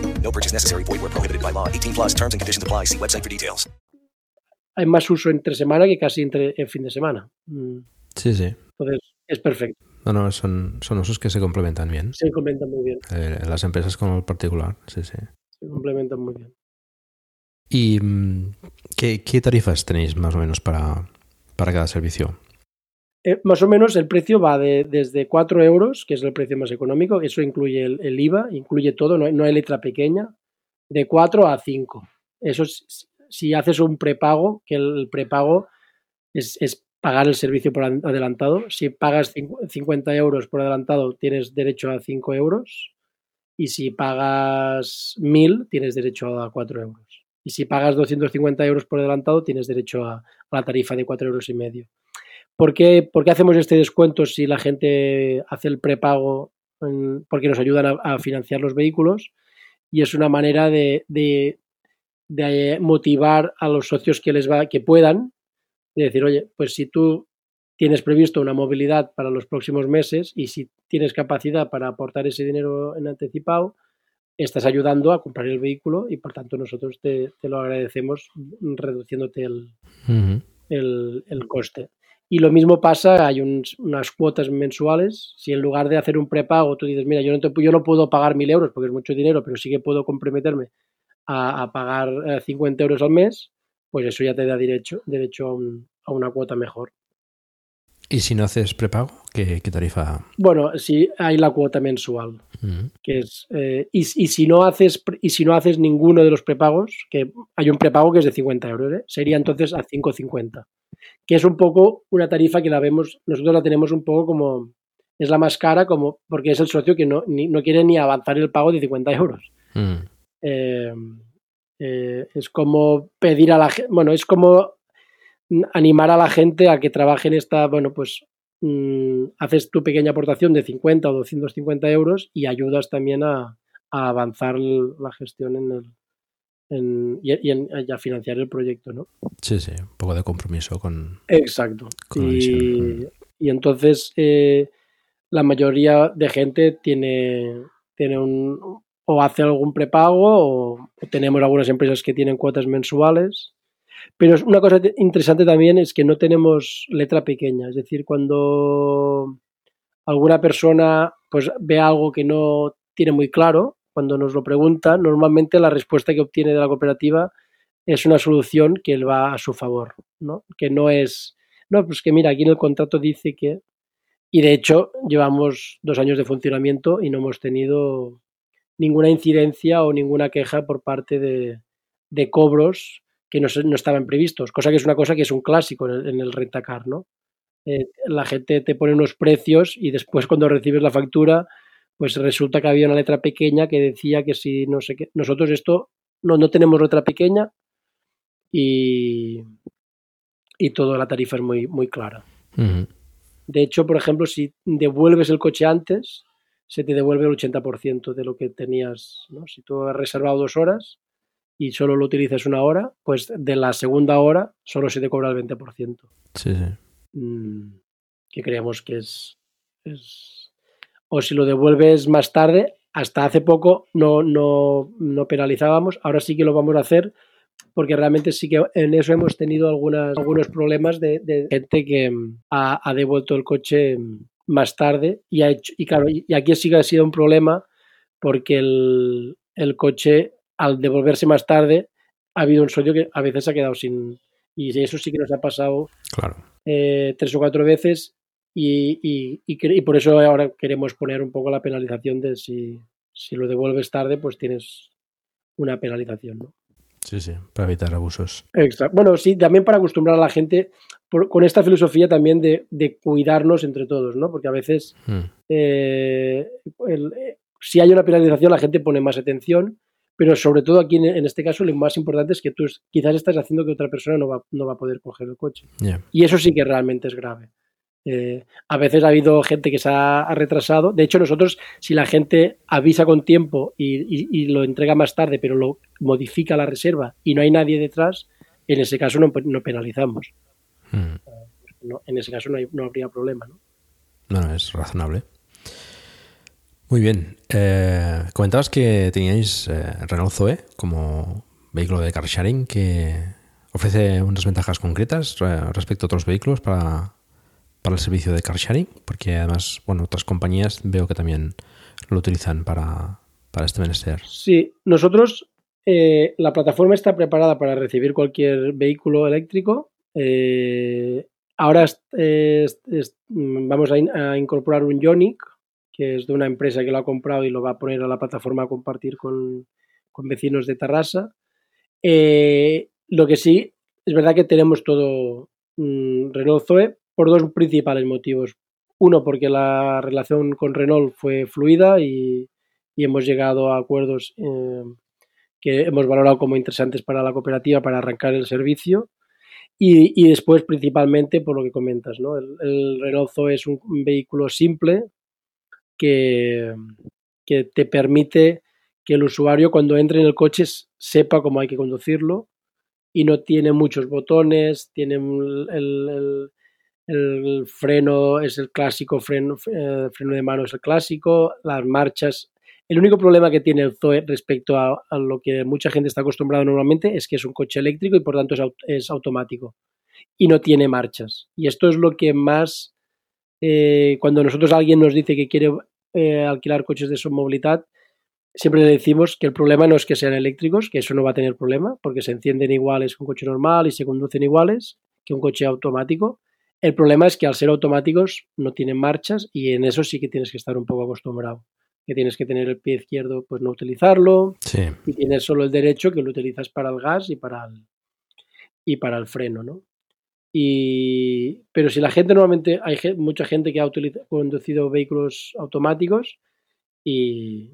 No purchase necessary. Void where prohibited by law. 18 plus terms and conditions apply. See website for details. Hay más uso entre semana que casi entre el fin de semana. Mm. Sí, sí. Entonces, es perfecto. No, no, son, son usos que se complementan bien. Se complementan muy bien. Eh, las empresas con el particular, sí, sí. Se complementan muy bien. ¿Y qué, qué tarifas tenéis más o menos para, para cada servicio? Eh, más o menos el precio va de, desde 4 euros, que es el precio más económico, eso incluye el, IVA, incluye todo, no hay, no letra pequeña, de 4 a 5. Eso es, si haces un prepago, que el prepago es, es, pagar el servicio por adelantado. Si pagas 50 euros por adelantado, tienes derecho a 5 euros. Y si pagas 1000, tienes derecho a 4 euros. Y si pagas 250 euros por adelantado, tienes derecho a, a la tarifa de 4 euros y medio. ¿Por qué, ¿Por qué, hacemos este descuento si la gente hace el prepago? En, porque nos ayudan a, a, financiar los vehículos y es una manera de, de, de, motivar a los socios que les va, que puedan, de decir, oye, pues si tú tienes previsto una movilidad para los próximos meses y si tienes capacidad para aportar ese dinero en anticipado, estás ayudando a comprar el vehículo y por tanto nosotros te, te lo agradecemos reduciéndote el, uh -huh. el, el, coste. Y lo mismo pasa, hay un, unas cuotas mensuales. Si en lugar de hacer un prepago tú dices, mira, yo no, te, yo no puedo pagar mil euros porque es mucho dinero, pero sí que puedo comprometerme a, pagar 50 euros al mes, pues eso ya te da derecho, derecho a una cuota mejor. ¿Y si no haces prepago? ¿Qué, qué tarifa? Bueno, sí hay la cuota mensual, uh -huh. que es eh, y, y, si no haces y si no haces ninguno de los prepagos, que hay un prepago que es de 50 euros, ¿eh? sería entonces a 5,50, que es un poco una tarifa que la vemos, nosotros la tenemos un poco como es la más cara, como porque es el socio que no, ni, no quiere ni avanzar el pago de 50 euros. Uh -huh. eh, es como pedir a la gente, bueno, es como animar a la gente a que trabaje en esta, bueno, pues mmm, haces tu pequeña aportación de 50 o 250 euros y ayudas también a, a avanzar la gestión en el, en, y, y, en, y, a financiar el proyecto, ¿no? Sí, sí, un poco de compromiso con. Exacto. Con y, y, entonces eh, la mayoría de gente tiene, tiene un o hace algún prepago o, o tenemos algunas empresas que tienen cuotas mensuales pero una cosa interesante también es que no tenemos letra pequeña, es decir, cuando alguna persona pues ve algo que no tiene muy claro, cuando nos lo pregunta, normalmente la respuesta que obtiene de la cooperativa es una solución que va a su favor, ¿no? Que no es, no, pues que mira, aquí en el contrato dice que, y de hecho llevamos dos años de funcionamiento y no hemos tenido ninguna incidencia o ninguna queja por parte de, de cobros que no, no, estaban previstos, cosa que es una cosa que es un clásico en el, en el rentacar, ¿no? Eh, la gente te pone unos precios y después cuando recibes la factura, pues resulta que había una letra pequeña que decía que si no sé qué, nosotros esto no, no tenemos letra pequeña y, y toda la tarifa es muy, muy clara. Uh -huh. De hecho, por ejemplo, si devuelves el coche antes, se te devuelve el 80% de lo que tenías, ¿no? Si tú has reservado dos horas, y solo lo utilizas una hora, pues de la segunda hora solo se te cobra el 20%. Sí, sí. Mm, que creemos que es, es, O si lo devuelves más tarde, hasta hace poco no, no, no penalizábamos, ahora sí que lo vamos a hacer porque realmente sí que en eso hemos tenido algunas, algunos problemas de, de gente que mm, ha, ha, devuelto el coche mm, más tarde y ha hecho, y claro, y aquí sí que ha sido un problema porque el, el coche al devolverse más tarde, ha habido un socio que a veces ha quedado sin. Y eso sí que nos ha pasado claro. eh, tres o cuatro veces. Y, y, y, y, por eso ahora queremos poner un poco la penalización de si, si lo devuelves tarde, pues tienes una penalización. ¿no? Sí, sí, para evitar abusos. Exacto. Bueno, sí, también para acostumbrar a la gente por, con esta filosofía también de, de, cuidarnos entre todos, ¿no? Porque a veces hmm. eh, el, eh, si hay una penalización la gente pone más atención pero sobre todo aquí en, en, este caso lo más importante es que tú quizás estás haciendo que otra persona no va, no va a poder coger el coche. Yeah. Y eso sí que realmente es grave. Eh, a veces ha habido gente que se ha, ha, retrasado. De hecho, nosotros, si la gente avisa con tiempo y, y, y, lo entrega más tarde, pero lo modifica la reserva y no hay nadie detrás, en ese caso no, no penalizamos. Mm. No, en ese caso no, hay, no habría problema. ¿no? no, es razonable. Muy bien. Eh, comentabas que teníais eh, Renault Zoe como vehículo de car sharing que ofrece unas ventajas concretas respecto a otros vehículos para, para el servicio de car sharing, porque además, bueno, otras compañías veo que también lo utilizan para, para este menester. Sí, nosotros, eh, la plataforma está preparada para recibir cualquier vehículo eléctrico. Eh, ahora es, vamos a, a, incorporar un Ionic que es de una empresa que lo ha comprado y lo va a poner a la plataforma a compartir con, con vecinos de Tarrasa. Eh, lo que sí, es verdad que tenemos todo mmm, Renault Zoe por dos principales motivos. Uno, porque la relación con Renault fue fluida y, hemos llegado a acuerdos eh, que hemos valorado como interesantes para la cooperativa para arrancar el servicio. Y, después, principalmente, por lo que comentas, ¿no? El, Renault Zoe es un vehículo simple que, te permite que el usuario cuando entre en el coche sepa cómo hay que conducirlo y no tiene muchos botones, tiene el, freno es el clásico, freno, eh, freno de mano es el clásico, las marchas. El único problema que tiene el Zoe respecto a, lo que mucha gente está acostumbrada normalmente es que es un coche eléctrico y por tanto es automático y no tiene marchas. Y esto es lo que más, eh, cuando nosotros alguien nos dice que quiere eh, alquilar coches de movilidad, siempre le decimos que el problema no es que sean eléctricos, que eso no va a tener problema, porque se encienden iguales que un coche normal y se conducen iguales que un coche automático. El problema es que al ser automáticos no tienen marchas y en eso sí que tienes que estar un poco acostumbrado. Que tienes que tener el pie izquierdo, pues no utilizarlo. Sí. Y tienes solo el derecho que lo utilizas para el gas y para el, y para el freno, ¿no? Y, pero si la gente normalmente, hay mucha gente que ha conducido vehículos automáticos y,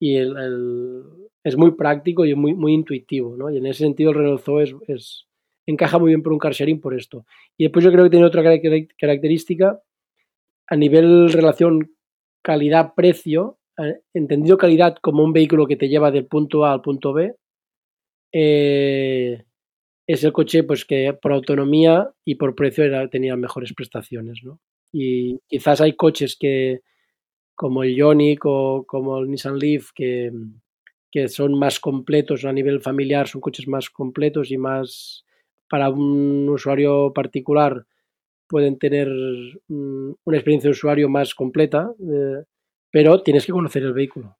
es muy práctico y muy, muy intuitivo, ¿no? Y en ese sentido el Renault Zoe es, es, encaja muy bien por un car sharing por esto. Y después yo creo que tiene otra característica a nivel relación calidad-precio, eh, entendido calidad como un vehículo que te lleva del punto A al punto B, eh, es el coche pues que por autonomía y por precio era, tenía mejores prestaciones, ¿no? Y quizás hay coches que como el Ioniq o como el Nissan Leaf que, que son más completos a nivel familiar, son coches más completos y más para un usuario particular pueden tener mm, una experiencia de usuario más completa, eh, pero tienes que conocer el vehículo.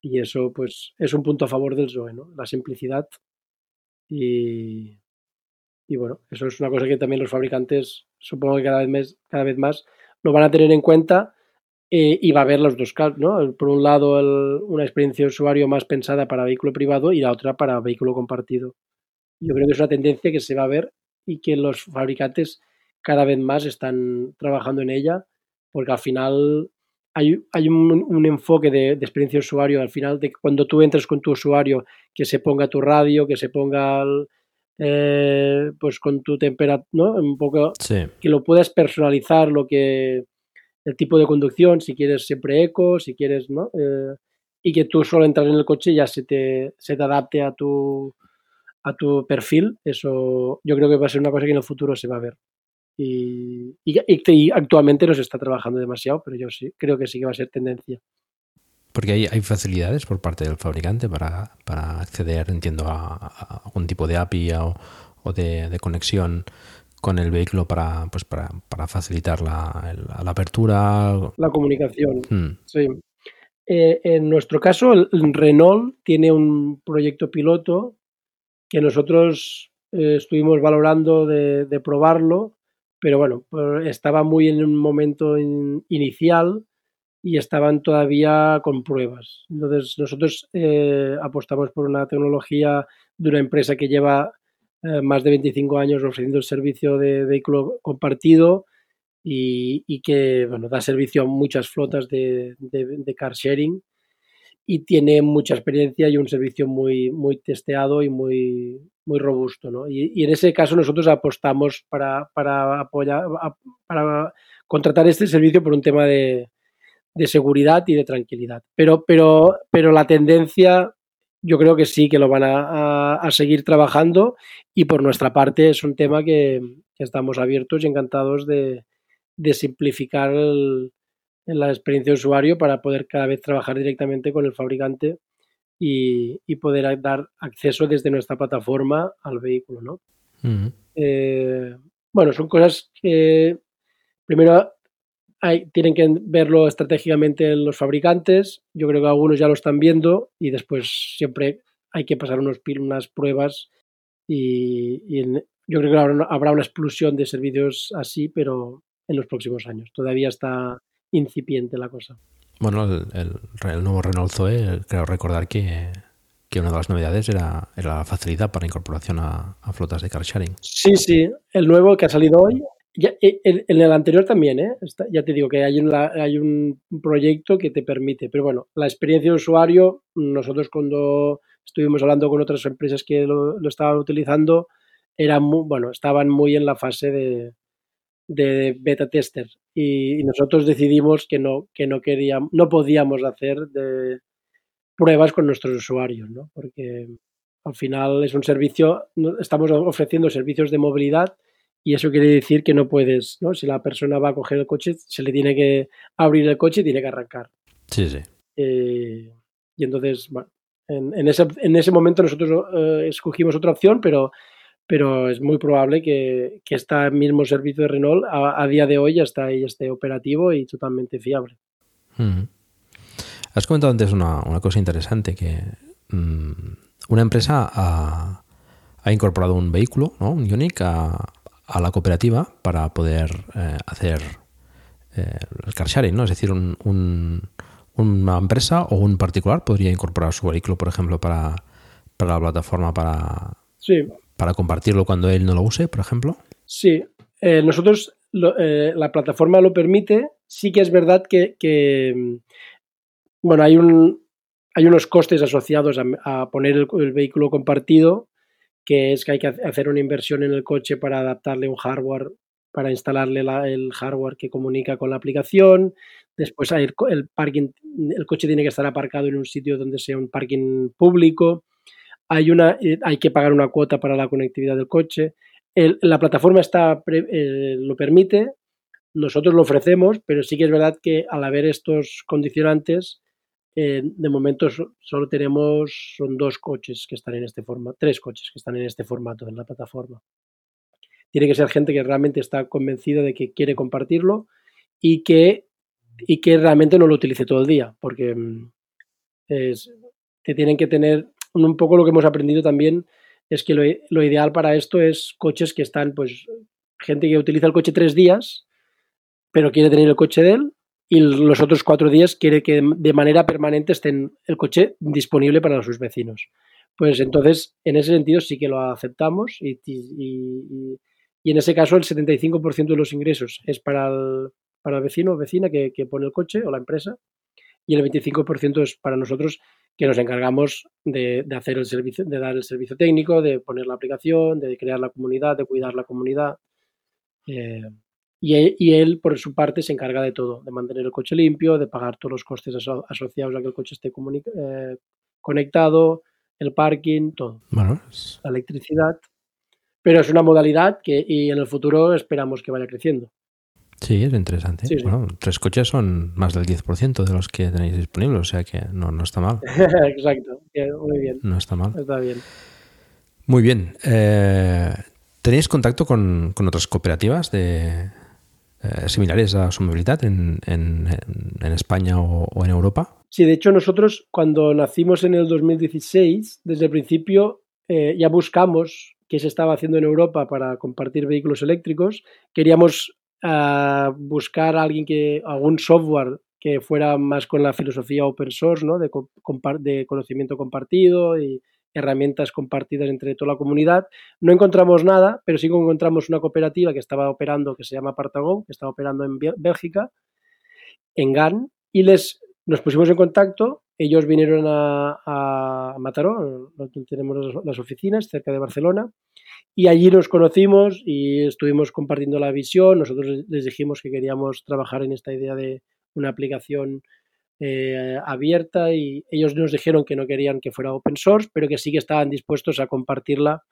Y eso pues es un punto a favor del Zoe, ¿no? La simplicidad y, bueno, eso es una cosa que también los fabricantes, supongo que cada vez más, cada vez más lo van a tener en cuenta eh, y va a haber los dos casos, ¿no? Por un lado, una experiencia de usuario más pensada para vehículo privado y la otra para vehículo compartido. Yo creo que es una tendencia que se va a ver y que los fabricantes cada vez más están trabajando en ella, porque al final hay, hay un, un, enfoque de, de, experiencia de usuario, al final de cuando tú entres con tu usuario, que se ponga tu radio, que se ponga el, eh, pues con tu temperatura, ¿no? Un poco sí. que lo puedas personalizar, lo que el tipo de conducción, si quieres siempre eco, si quieres, ¿no? Eh, y que tú solo entras en el coche ya se te, se te adapte a tu, a tu perfil, eso yo creo que va a ser una cosa que en el futuro se va a ver. Y, y, y actualmente no se está trabajando demasiado, pero yo sí, creo que sí que va a ser tendencia. Porque hay, hay facilidades por parte del fabricante para, para acceder, entiendo, a, a, algún tipo de API o, o de, de, conexión con el vehículo para, pues para, para facilitar la, la, la, apertura. La comunicación, hmm. sí. Eh, en nuestro caso, el Renault tiene un proyecto piloto que nosotros eh, estuvimos valorando de, de, probarlo, pero bueno, estaba muy en un momento in, inicial y estaban todavía con pruebas. Entonces nosotros eh, apostamos por una tecnología de una empresa que lleva eh, más de 25 años ofreciendo el servicio de vehículo compartido y, y que bueno, da servicio a muchas flotas de, de, de, car sharing y tiene mucha experiencia y un servicio muy, muy testeado y muy, muy robusto. ¿no? Y, en ese caso nosotros apostamos para, para apoyar, para contratar este servicio por un tema de, de seguridad y de tranquilidad. Pero, pero, pero la tendencia yo creo que sí, que lo van a, a, seguir trabajando y por nuestra parte es un tema que, estamos abiertos y encantados de, de simplificar la experiencia de usuario para poder cada vez trabajar directamente con el fabricante y, y poder dar acceso desde nuestra plataforma al vehículo. ¿no? Uh -huh. eh, bueno, son cosas que primero hay, tienen que verlo estratégicamente los fabricantes. Yo creo que algunos ya lo están viendo y después siempre hay que pasar unos, unas pruebas y, y en, yo creo que habrá, habrá una explosión de servicios así, pero en los próximos años. Todavía está incipiente la cosa. Bueno, el, nuevo Renault Zoe, creo recordar que, que, una de las novedades era, era la facilidad para incorporación a, flotas de car sharing. Sí, sí, el nuevo que ha salido hoy ya, en, en, el anterior también, ¿eh? Ya te digo que hay, una, hay un proyecto que te permite, pero bueno, la experiencia de usuario, nosotros cuando estuvimos hablando con otras empresas que lo, estaban utilizando, eran muy, bueno, estaban muy en la fase de, de beta tester y, y, nosotros decidimos que no, que no queríamos, no podíamos hacer de pruebas con nuestros usuarios, ¿no? Porque al final es un servicio, estamos ofreciendo servicios de movilidad y eso quiere decir que no puedes, ¿no? Si la persona va a coger el coche, se le tiene que abrir el coche y tiene que arrancar. Sí, sí. Eh, y entonces, bueno, en, en, ese, en ese momento nosotros eh, escogimos otra opción, pero, pero es muy probable que, que este mismo servicio de Renault a, a, día de hoy ya está esté operativo y totalmente fiable. Mm. Has comentado antes una, una cosa interesante, que mmm, una empresa ha, ha, incorporado un vehículo, ¿no? un Ioniq, a, a la cooperativa para poder eh, hacer eh, el car sharing, ¿no? Es decir, un, un, una empresa o un particular podría incorporar su vehículo, por ejemplo, para, para la plataforma para, sí. Para compartirlo cuando él no lo use, por ejemplo. Sí, eh, nosotros lo, eh, la plataforma lo permite. Sí que es verdad que, que bueno, hay un hay unos costes asociados a, a poner el, el, vehículo compartido, que es que hay que hacer una inversión en el coche para adaptarle un hardware, para instalarle la, el hardware que comunica con la aplicación. Después hay el, el, parking, el coche tiene que estar aparcado en un sitio donde sea un parking público. Hay, una, hay que pagar una cuota para la conectividad del coche. La plataforma está, eh, lo permite, nosotros lo ofrecemos, pero sí que es verdad que al haber estos condicionantes, eh, de momento solo tenemos, son dos coches que están en este formato, tres coches que están en este formato en la plataforma. Tiene que ser gente que realmente está convencida de que quiere compartirlo y que, y que realmente no lo utilice todo el día, porque mm, es, te tienen que tener un poco lo que hemos aprendido también es que lo, ideal para esto es coches que están, pues, gente que utiliza el coche tres días, pero quiere tener el coche de él y los otros cuatro días quiere que de manera permanente estén el coche disponible para sus vecinos. Pues entonces, en ese sentido sí que lo aceptamos y, y, y, en ese caso el 75% de los ingresos es para el, para el vecino o vecina que, pone el coche o la empresa y el 25% es para nosotros que nos encargamos de, de, hacer el servicio, de dar el servicio técnico, de poner la aplicación, de crear la comunidad, de cuidar la comunidad. Eh, y él, y él, por su parte, se encarga de todo, de mantener el coche limpio, de pagar todos los costes aso asociados a que el coche esté eh, conectado, el parking, todo. Bueno, es... La electricidad. Pero es una modalidad que y en el futuro esperamos que vaya creciendo. Sí, es interesante. Sí, sí. Bueno, tres coches son más del 10% de los que tenéis disponibles, o sea que no, no está mal. Exacto, muy bien. No está mal. Está bien. Muy bien. Eh, ¿Tenéis contacto con, con otras cooperativas de, eh, similares a su movilidad en, en, en España o, o, en Europa? Sí, de hecho nosotros cuando nacimos en el 2016, desde el principio eh, ya buscamos qué se estaba haciendo en Europa para compartir vehículos eléctricos. Queríamos uh, buscar alguien que, algún software que fuera más con la filosofía open source, ¿no? de, conocimiento compartido y, herramientas compartidas entre toda la comunidad. No encontramos nada, pero sí encontramos una cooperativa que estaba operando, que se llama Partagon, que estaba operando en Bélgica, en GAN, y les, nos pusimos en contacto. Ellos vinieron a, a Mataró, donde tenemos las oficinas, cerca de Barcelona, y allí nos conocimos y estuvimos compartiendo la visión. Nosotros les dijimos que queríamos trabajar en esta idea de una aplicación eh, abierta y ellos nos dijeron que no querían que fuera open source, pero que sí que estaban dispuestos a compartirla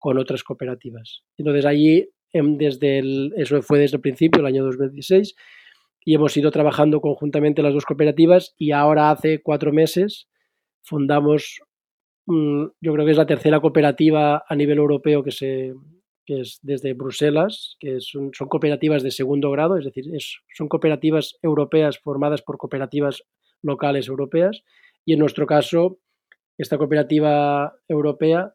con otras cooperativas. Entonces allí, desde el, eso fue desde el principio, el año 2016, y hemos ido trabajando conjuntamente las dos cooperativas y ahora hace cuatro meses fundamos, yo creo que es la tercera cooperativa a nivel europeo que se, que es desde Bruselas, que son, cooperativas de segundo grado, es decir, es, son cooperativas europeas formadas por cooperativas locales europeas. Y en nuestro caso, esta cooperativa europea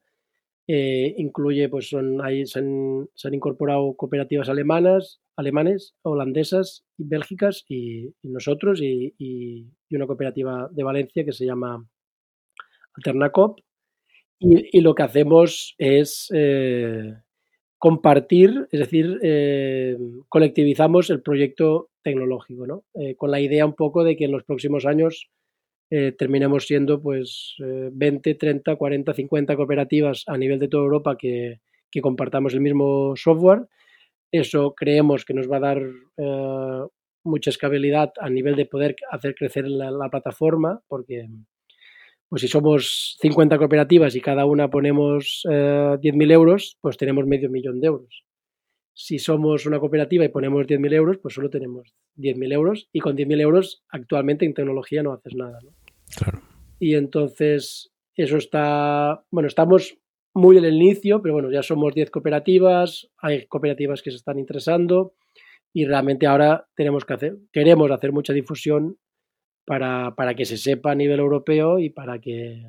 eh, incluye, pues son, ahí se han, incorporado cooperativas alemanas, alemanes, holandesas bélgicas y, y nosotros y, y, una cooperativa de Valencia que se llama Alternacop. Y, y lo que hacemos es eh, compartir, es decir, eh, colectivizamos el proyecto tecnológico, ¿no? Eh, con la idea un poco de que en los próximos años eh, terminemos siendo pues 20, 30, 40, 50 cooperativas a nivel de toda Europa que, que compartamos el mismo software. Eso creemos que nos va a dar eh, mucha escalabilidad a nivel de poder hacer crecer la, plataforma, porque pues si somos 50 cooperativas y cada una ponemos eh, 10.000 euros, pues tenemos medio millón de euros. Si somos una cooperativa y ponemos 10.000 euros, pues solo tenemos 10.000 euros y con 10.000 euros actualmente en tecnología no haces nada. ¿no? Claro. Y entonces eso está, bueno, estamos muy en el inicio, pero bueno, ya somos 10 cooperativas, hay cooperativas que se están interesando y realmente ahora tenemos que hacer, queremos hacer mucha difusión para, para que se sepa a nivel europeo y para que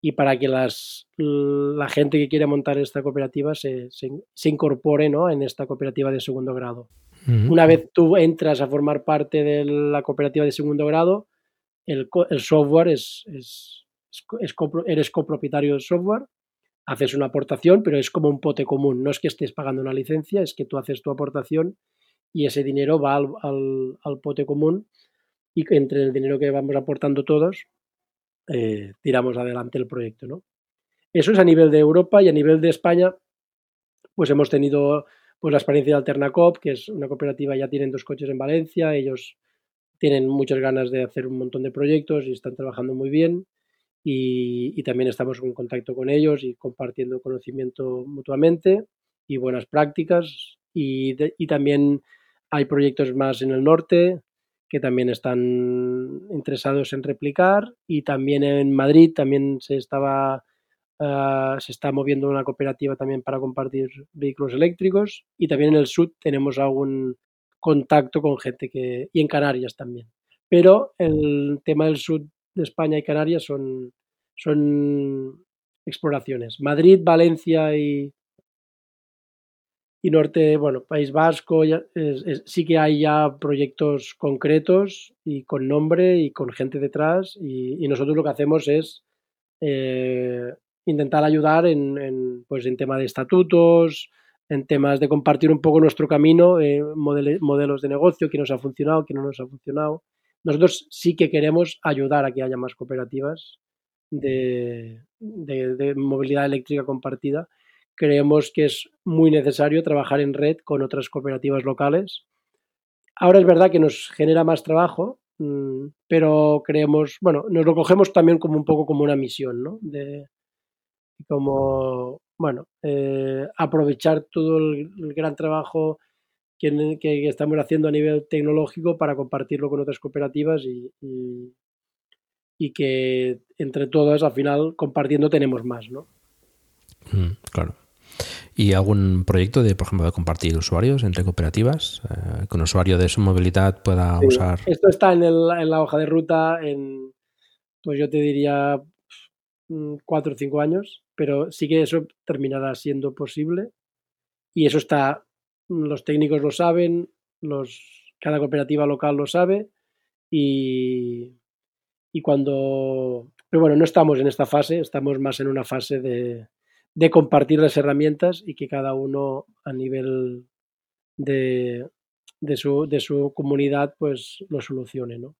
y para que las, la gente que quiere montar esta cooperativa se, se, se incorpore ¿no? en esta cooperativa de segundo grado. Uh -huh. Una vez tú entras a formar parte de la cooperativa de segundo grado, el, el software es, es, es, eres copropietario del software, haces una aportación, pero es como un pote común. No es que estés pagando una licencia, es que tú haces tu aportación y ese dinero va al, al, al pote común y entre el dinero que vamos aportando todos, eh, tiramos adelante el proyecto. ¿no? Eso es a nivel de Europa y a nivel de España, pues hemos tenido pues, la experiencia de Alternacop, que es una cooperativa, ya tienen dos coches en Valencia, ellos tienen muchas ganas de hacer un montón de proyectos y están trabajando muy bien. Y, también estamos en contacto con ellos y compartiendo conocimiento mutuamente y buenas prácticas. Y, también hay proyectos más en el norte que también están interesados en replicar y también en Madrid también se estaba uh, se está moviendo una cooperativa también para compartir vehículos eléctricos y también en el sur tenemos algún contacto con gente que y en Canarias también pero el tema del sur de España y Canarias son, son exploraciones. Madrid, Valencia y, y norte, bueno, País Vasco, sí que hay ya proyectos concretos y con nombre y con gente detrás y, nosotros lo que hacemos es eh, intentar ayudar en, en, pues en tema de estatutos, en temas de compartir un poco nuestro camino, eh, modelos de negocio, qué nos ha funcionado, qué no nos ha funcionado nosotros sí que queremos ayudar a que haya más cooperativas de, de, de, movilidad eléctrica compartida. Creemos que es muy necesario trabajar en red con otras cooperativas locales. Ahora es verdad que nos genera más trabajo, mmm, pero creemos, bueno, nos lo cogemos también como un poco como una misión, ¿no? De como, bueno, eh, aprovechar todo el, gran trabajo que, estamos haciendo a nivel tecnológico para compartirlo con otras cooperativas y, y, y, que entre todas al final compartiendo tenemos más, ¿no? Mm, claro. ¿Y algún proyecto de, por ejemplo, de compartir usuarios entre cooperativas? Eh, que un usuario de su movilidad pueda sí, usar. Esto está en, el, en, la hoja de ruta en, pues yo te diría, mm, cuatro o cinco años, pero sí que eso terminará siendo posible y eso está los técnicos lo saben, los, cada cooperativa local lo sabe y, y cuando... Pero bueno, no estamos en esta fase, estamos más en una fase de, de compartir las herramientas y que cada uno a nivel de, de, su, de su comunidad pues lo solucione, ¿no?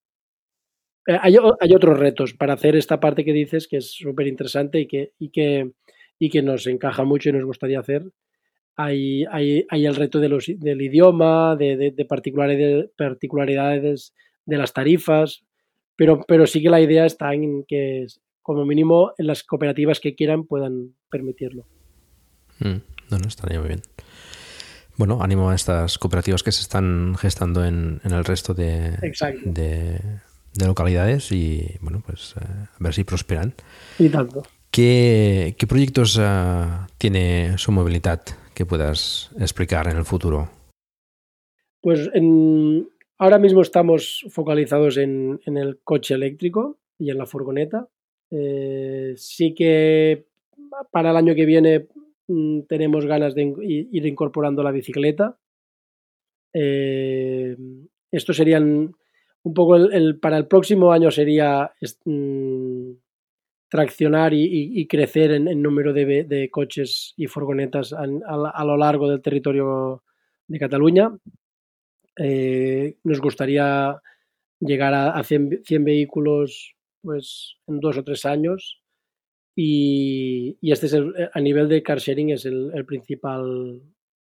Eh, hay, hay, otros retos para hacer esta parte que dices que es súper interesante y que, y, que, y que nos encaja mucho y nos gustaría hacer, hay, hay, hay el reto de los, del idioma, de, de, de, particularidades, particularidades de las tarifas, pero, pero sí que la idea está en que, como mínimo, en las cooperativas que quieran puedan permitirlo. Mm, no, no, estaría muy bien. Bueno, ánimo a estas cooperativas que se están gestando en, en el resto de, de, de, localidades y, bueno, pues eh, a ver si prosperan. Y tanto. ¿Qué, qué proyectos uh, tiene su movilidad que puedas explicar en el futuro? Pues en, ahora mismo estamos focalizados en, en, el coche eléctrico y en la furgoneta. Eh, sí que para el año que viene mmm, tenemos ganas de ir incorporando la bicicleta. Eh, esto serían un poco el, para el próximo año sería mmm, traccionar y, crecer en, número de, coches y furgonetas a, lo largo del territorio de Cataluña. Eh, nos gustaría llegar a, a 100, 100, vehículos pues en dos o tres años y, este es el, a nivel de car sharing es el, principal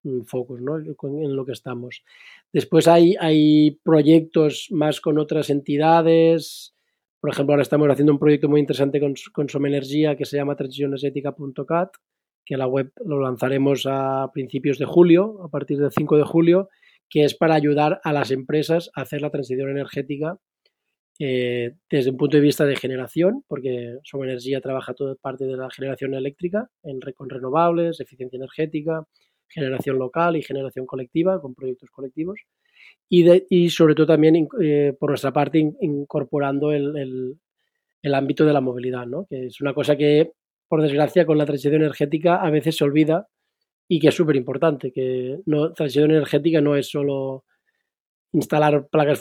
mm, focus ¿no? en lo que estamos. Después hay, hay proyectos más con otras entidades. Por ejemplo, ahora estamos haciendo un proyecto muy interesante con, con Somenergia que se llama transicionesetica.cat, que la web lo lanzaremos a principios de julio, a partir del 5 de julio, que es para ayudar a las empresas a hacer la transición energética eh, desde un punto de vista de generación, porque Somenergia trabaja toda parte de la generación eléctrica en, con renovables, eficiencia energética, generación local y generación colectiva, con proyectos colectivos. Y, de, y sobre todo también, eh, por nuestra parte, in, incorporando el, el, el, ámbito de la movilidad, ¿no? que es una cosa que, por desgracia, con la transición energética a veces se olvida y que es súper importante, que no, transición energética no es solo instalar placas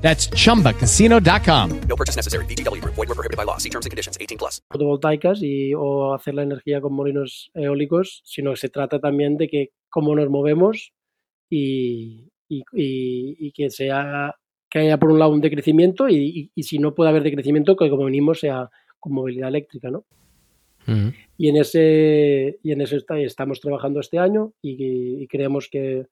That's chumbacasino.com. No purchase necessary. BGW. Void were prohibited by law. See terms and conditions 18 plus. Fotovoltaicas y, o hacer la energía con molinos eólicos, sino que se trata también de que cómo nos movemos y, y, y, y que sea que haya por un lado un decrecimiento y, y, si no puede haber decrecimiento, que como venimos sea con movilidad eléctrica, ¿no? Uh -huh. Y en ese y en eso está, estamos trabajando este año y, creemos que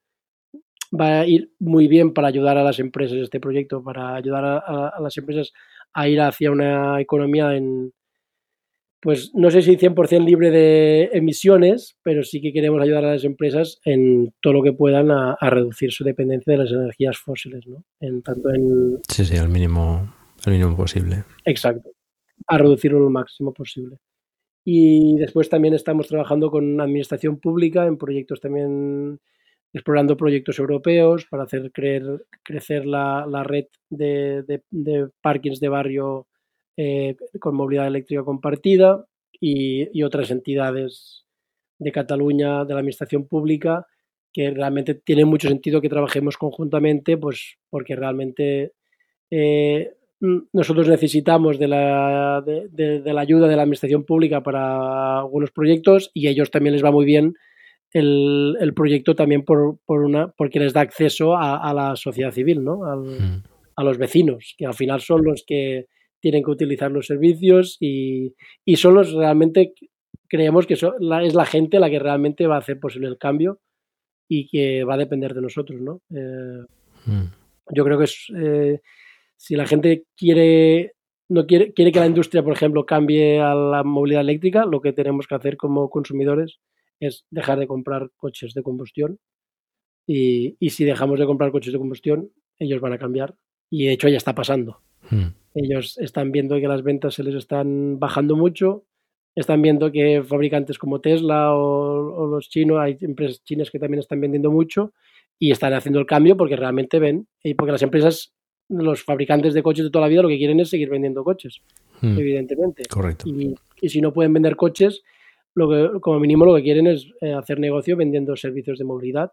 va a ir muy bien para ayudar a las empresas este proyecto, para ayudar a, a, a las empresas a ir hacia una economía en, pues no sé si 100% libre de emisiones, pero sí que queremos ayudar a las empresas en todo lo que puedan a, a reducir su dependencia de las energías fósiles, ¿no? En tanto en... Sí, sí, al mínimo, al mínimo posible. Exacto, a reducirlo lo máximo posible. Y después también estamos trabajando con administración pública en proyectos también explorando proyectos europeos para hacer creer, crecer la, la red de, de, de, parkings de barrio eh, con movilidad eléctrica compartida y, y, otras entidades de Cataluña, de la administración pública, que realmente tiene mucho sentido que trabajemos conjuntamente, pues porque realmente eh, nosotros necesitamos de la, de, de la ayuda de la administración pública para algunos proyectos y a ellos también les va muy bien el, el proyecto también por, por, una, porque les da acceso a, a la sociedad civil, ¿no? Al, mm. a los vecinos, que al final son los que tienen que utilizar los servicios y, y son los realmente, creemos que son, la, es la gente la que realmente va a hacer posible el cambio y que va a depender de nosotros, ¿no? Eh, mm. Yo creo que es, eh, si la gente quiere no quiere, quiere que la industria, por ejemplo, cambie a la movilidad eléctrica, lo que tenemos que hacer como consumidores es dejar de comprar coches de combustión y, y, si dejamos de comprar coches de combustión, ellos van a cambiar y de hecho ya está pasando. Hmm. Ellos están viendo que las ventas se les están bajando mucho, están viendo que fabricantes como Tesla o, o los chinos, hay empresas chinas que también están vendiendo mucho y están haciendo el cambio porque realmente ven y porque las empresas los fabricantes de coches de toda la vida lo que quieren es seguir vendiendo coches, hmm. evidentemente. Correcto. Y, y, si no pueden vender coches, lo que, como mínimo lo que quieren es eh, hacer negocio vendiendo servicios de movilidad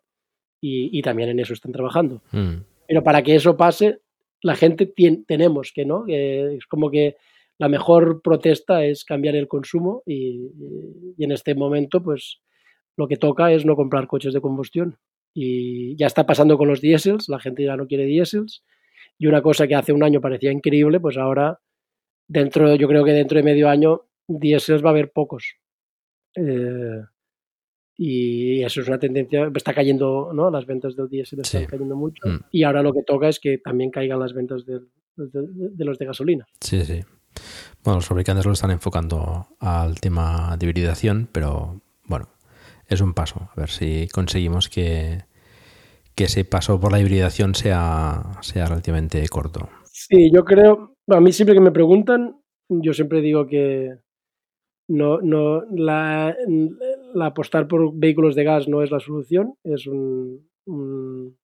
y, y también en eso están trabajando. Hmm. Pero para que eso pase, la gente tiene, tenemos que, ¿no? Es como que la mejor protesta es cambiar el consumo y, y, en este momento, pues lo que toca es no comprar coches de combustión. Y ya está pasando con los diésels, la gente ya no quiere diésels. Y una cosa que hace un año parecía increíble, pues ahora, dentro, yo creo que dentro de medio año, diésels va a haber pocos. Eh, y eso es una tendencia, está cayendo, ¿no? Las ventas del diésel están Sí. cayendo mucho. Mm. Y ahora lo que toca es que también caigan las ventas de, de los de gasolina. Sí, sí. Bueno, los fabricantes lo están enfocando al tema de hibridación, pero bueno, es un paso. A ver si conseguimos que, que ese paso por la hibridación sea, sea relativamente corto. Sí, yo creo, a mí siempre que me preguntan, yo siempre digo que no, no, la, apostar por vehículos de gas no es la solución, es un, un,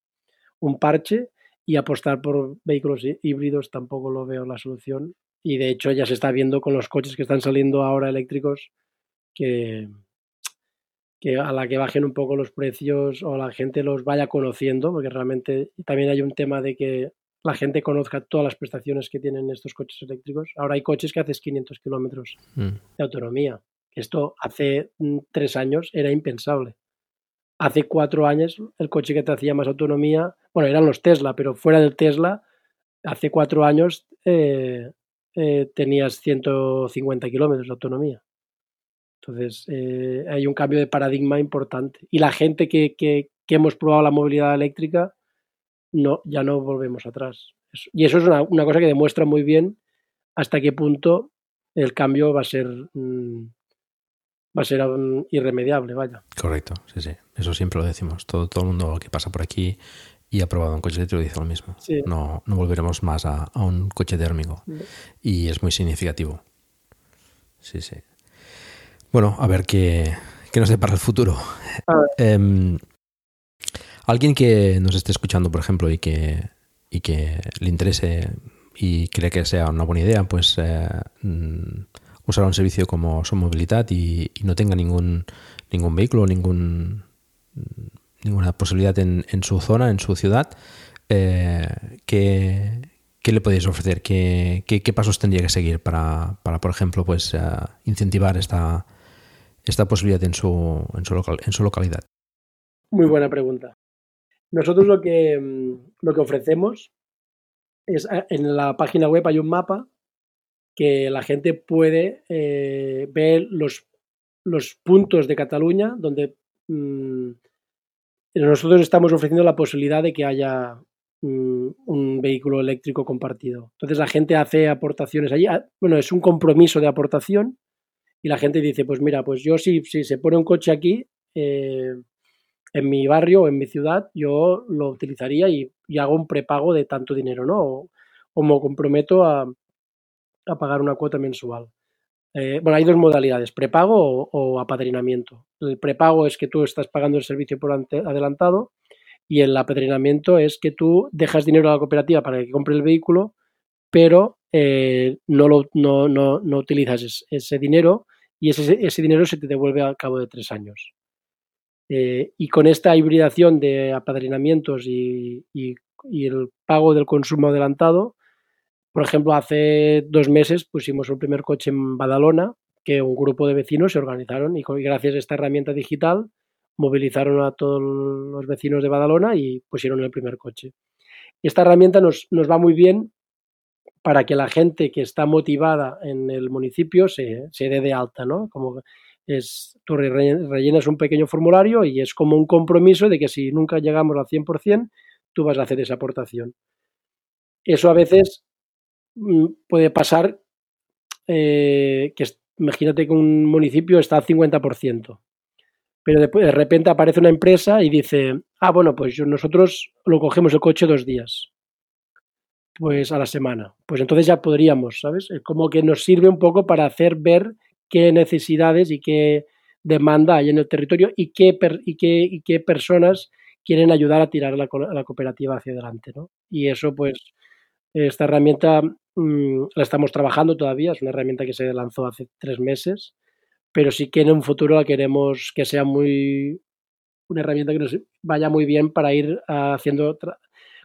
un parche y apostar por vehículos hí- híbridos tampoco lo veo la solución. Y de hecho ya se está viendo con los coches que están saliendo ahora eléctricos que, que a la que bajen un poco los precios o la gente los vaya conociendo, porque realmente también hay un tema de que la gente conozca todas las prestaciones que tienen estos coches eléctricos. Ahora hay coches que haces 500 kilómetros Mm. de autonomía. Esto hace mm, tres años era impensable. Hace cuatro años el coche que te hacía más autonomía, bueno, eran los Tesla, pero fuera del Tesla, hace cuatro años eh, eh, tenías 150 kilómetros de autonomía. Entonces, eh, hay un cambio de paradigma importante. Y la gente que, que- que hemos probado la movilidad eléctrica, no, ya no volvemos atrás. Y eso es una, una cosa que demuestra muy bien hasta qué punto el cambio va a ser mm, va a ser mm, irremediable, vaya. Correcto, sí, sí. Eso siempre lo decimos. Todo, todo el mundo que pasa por aquí y ha probado un coche eléctrico dice lo mismo. Sí. No, no volveremos más a, a un coche térmico. No. Y es muy significativo. Sí, sí. Bueno, a ver qué, qué nos depara el futuro. Em, alguien que nos esté escuchando, por ejemplo, y que, y que le interese y cree que sea una buena idea, pues eh, mm, usar un servicio como Son Movilidad y, no tenga ningún, ningún vehículo, ningún, ninguna posibilidad en, en su zona, en su ciudad, eh, ¿qué, le podéis ofrecer? ¿Qué, pasos tendría que seguir para, para por ejemplo, pues eh, incentivar esta, esta posibilidad en su, en su, local, en su localidad? Muy buena pregunta. Nosotros lo que, mm, lo que ofrecemos es a- en la página web hay un mapa que la gente puede eh, ver los, los puntos de Cataluña donde mm, nosotros estamos ofreciendo la posibilidad de que haya mm, un vehículo eléctrico compartido. Entonces la gente hace aportaciones allí. Ah, Bueno, es un compromiso de aportación y la gente dice, pues mira, pues yo si, si se pone un coche aquí, eh, en mi barrio o en mi ciudad, yo lo utilizaría y, hago un prepago de tanto dinero, ¿no? O, me comprometo a, pagar una cuota mensual. Eh, bueno, hay dos modalidades, prepago o, apadrinamiento. El prepago es que tú estás pagando el servicio por adelantado y el apadrinamiento es que tú dejas dinero a la cooperativa para que compre el vehículo, pero eh, no, lo, no, no, no utilizas es- ese dinero y ese, ese dinero se te devuelve al cabo de tres años. Eh, y con esta hibridación de apadrinamientos y, el pago del consumo adelantado, por ejemplo, hace dos meses pusimos el primer coche en Badalona, que un grupo de vecinos se organizaron y, gracias a esta herramienta digital movilizaron a todos los vecinos de Badalona y pusieron el primer coche. Esta herramienta nos, nos va muy bien para que la gente que está motivada en el municipio se, se dé de alta, ¿no? Como es, tú re- rellenas un pequeño formulario y es como un compromiso de que si nunca llegamos al 100%, tú vas a hacer esa aportación. Eso a veces mm, puede pasar eh, que imagínate que un municipio está al 50%, pero de repente aparece una empresa y dice, ah, bueno, pues nosotros lo cogemos el coche dos días, pues a la semana. Pues entonces ya podríamos, ¿sabes? Es como que nos sirve un poco para hacer ver qué necesidades y qué demanda hay en el territorio y qué, y qué, y qué personas quieren ayudar a tirar la, cooperativa hacia adelante, ¿no? Y eso, pues, esta herramienta mm, la estamos trabajando todavía, es una herramienta que se lanzó hace tres meses, pero sí que en un futuro la queremos que sea muy una herramienta que nos vaya muy bien para ir haciendo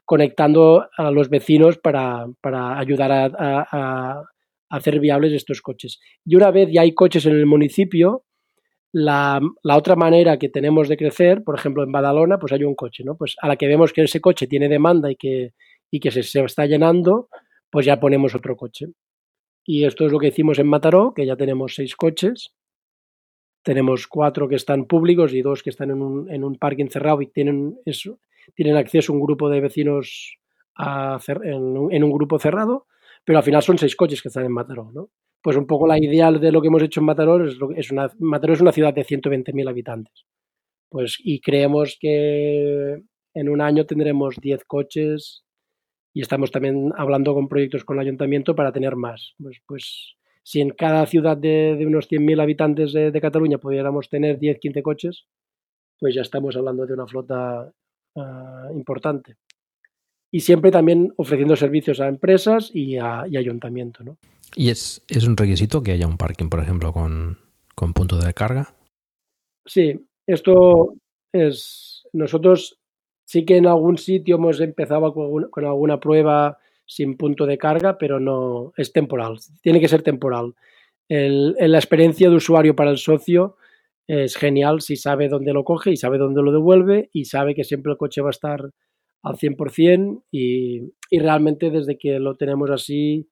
conectando a los vecinos para, para ayudar a hacer viables estos coches. Y una vez ya hay coches en el municipio, La, la, otra manera que tenemos de crecer, por ejemplo, en Badalona, pues hay un coche, ¿no? Pues a la que vemos que ese coche tiene demanda y que, y que se, se está llenando, pues ya ponemos otro coche. Y esto es lo que hicimos en Mataró, que ya tenemos seis coches. Tenemos cuatro que están públicos y dos que están en un, en un parking cerrado y tienen, eso, tienen acceso a un grupo de vecinos a, en, un, grupo cerrado, pero al final son seis coches que están en Mataró, ¿no? Pues un poco la ideal de lo que hemos hecho en Mataró es, es una, Mataró es una ciudad de 120.000 habitantes. Pues, y creemos que en un año tendremos 10 coches y estamos también hablando con proyectos con el ayuntamiento para tener más. Pues, pues si en cada ciudad de, de unos 100.000 habitantes de, de, Cataluña pudiéramos tener 10, 15 coches, pues ya estamos hablando de una flota uh, importante. Y siempre también ofreciendo servicios a empresas y a y ayuntamiento. ¿no? ¿Y es, es un requisito que haya un parking, por ejemplo, con, con punto de carga? Sí, esto es. Nosotros Sí que en algún sitio hemos empezado con alguna, con alguna prueba sin punto de carga, pero no es temporal. Tiene que ser temporal. El, la experiencia de usuario para el socio es genial si sabe dónde lo coge y sabe dónde lo devuelve y sabe que siempre el coche va a estar al 100% y, y realmente desde que lo tenemos así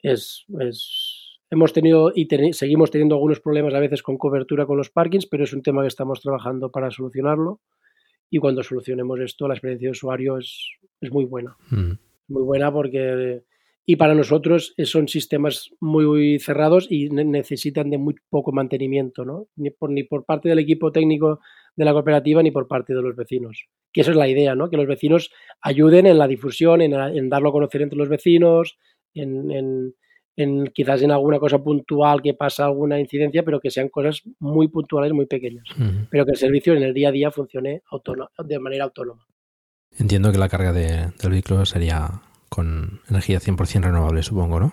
es, es hemos tenido y ten, seguimos teniendo algunos problemas a veces con cobertura con los parkings, pero es un tema que estamos trabajando para solucionarlo y cuando solucionemos esto la experiencia de usuario es, es muy buena. Mm. Muy buena porque... Y para nosotros son sistemas muy cerrados y necesitan de muy poco mantenimiento, ¿no? Ni por, ni por parte del equipo técnico de la cooperativa ni por parte de los vecinos. Que esa es la idea, ¿no? Que los vecinos ayuden en la difusión, en, en darlo a conocer entre los vecinos, en, en, en, quizás en alguna cosa puntual que pasa alguna incidencia, pero que sean cosas muy puntuales, muy pequeñas. Uh -huh. Pero que el servicio en el día a día funcione de manera autónoma. Entiendo que la carga de, del vehículo sería con energía 100% renovable, supongo, ¿no?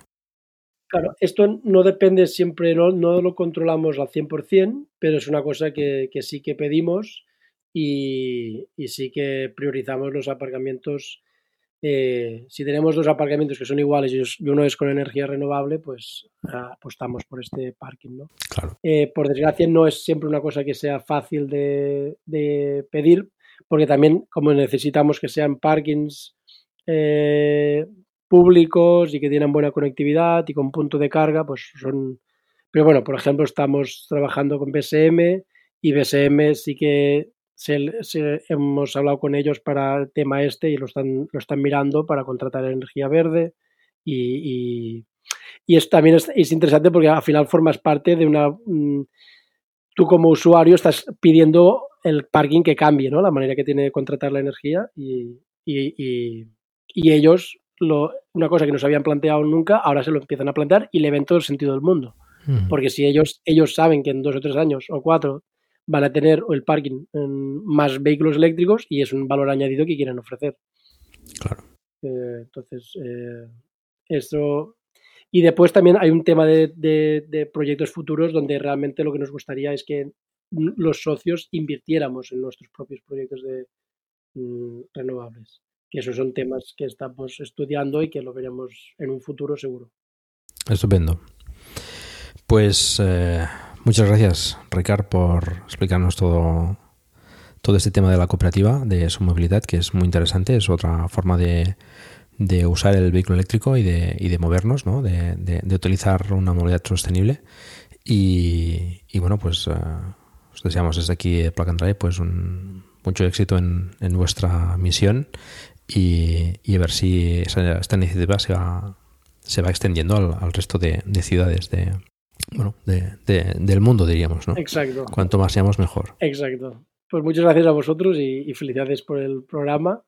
Claro, esto no depende siempre, no, no lo controlamos al 100%, pero es una cosa que, que sí que pedimos y, y, sí que priorizamos los aparcamientos eh, si tenemos dos aparcamientos que son iguales y uno es con energía renovable, pues apostamos por este parking. ¿no? Claro. Eh, por desgracia, no es siempre una cosa que sea fácil de, de pedir, porque también, como necesitamos que sean parkings eh, públicos y que tienen buena conectividad y con punto de carga, pues son. Pero bueno, por ejemplo, estamos trabajando con BSM y BSM sí que se, hemos hablado con ellos para el tema este y lo están, lo están mirando para contratar energía verde y, y, y es, también es, es, interesante porque al final formas parte de una... Mm, tú como usuario estás pidiendo el parking que cambie, ¿no? La manera que tiene de contratar la energía y, y ellos, lo, una cosa que no se habían planteado nunca, ahora se lo empiezan a plantear y le ven todo el sentido del mundo. Mm. Porque si ellos, ellos saben que en dos o tres años o cuatro van a tener el parking en más vehículos eléctricos y es un valor añadido que quieren ofrecer. Claro. Eh, entonces, eh, esto. Y después también hay un tema de, de, de, proyectos futuros donde realmente lo que nos gustaría es que los socios invirtiéramos en nuestros propios proyectos de mm, renovables. Que esos son temas que estamos estudiando y que lo veremos en un futuro seguro. Estupendo. Pues eh, muchas gracias, Ricard, por explicarnos todo, todo este tema de la cooperativa, de su movilidad, que es muy interesante. Es otra forma de, de usar el vehículo eléctrico y de, y de movernos, ¿no? de, de, utilizar una movilidad sostenible. Y, y bueno, pues uh, os deseamos desde aquí de Plug and pues un, mucho éxito en, en vuestra misión y, y, a ver si esa, esta iniciativa se va, se va extendiendo al, al resto de, de ciudades de, bueno, de, de, del mundo, diríamos, ¿no? Exacto. Cuanto más seamos, mejor. Exacto. Pues muchas gracias a vosotros y, y felicidades por el programa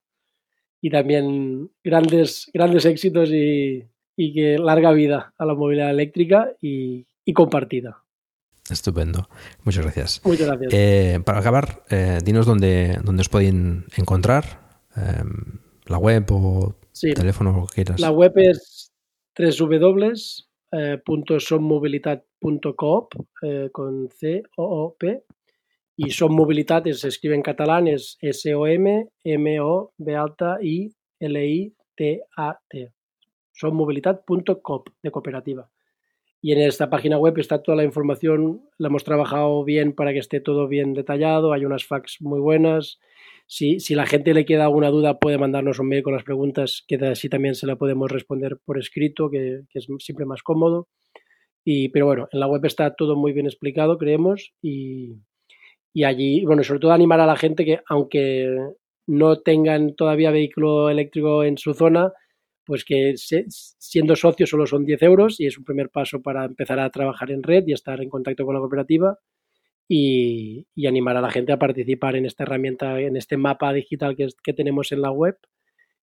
y también grandes, grandes éxitos y, y, que larga vida a la movilidad eléctrica y, y compartida. Estupendo. Muchas gracias. Muchas gracias. Eh, para acabar, eh, dinos dónde, dónde os pueden encontrar, eh, la web o sí. teléfono, lo que quieras. La web es www eh, .sommobilitat.coop eh, con C-O-O-P y Sommobilitat se escribe en catalán es S-O-M-M-O-B alta I-L-I-T-A-T. Sommobilitat.coop de cooperativa. Y en esta página web está toda la información, la hemos trabajado bien para que esté todo bien detallado, hay unas fax muy buenas. Si, si la gente le queda alguna duda puede mandarnos un mail con las preguntas, que así también se la podemos responder por escrito, que, que es siempre más cómodo. Y, pero bueno, en la web está todo muy bien explicado, creemos, y, y allí, bueno, sobre todo animar a la gente que aunque no tengan todavía vehículo eléctrico en su zona, pues que siendo socios solo son 10 euros y es un primer paso para empezar a trabajar en red y estar en contacto con la cooperativa y, animar a la gente a participar en esta herramienta, en este mapa digital que, que tenemos en la web,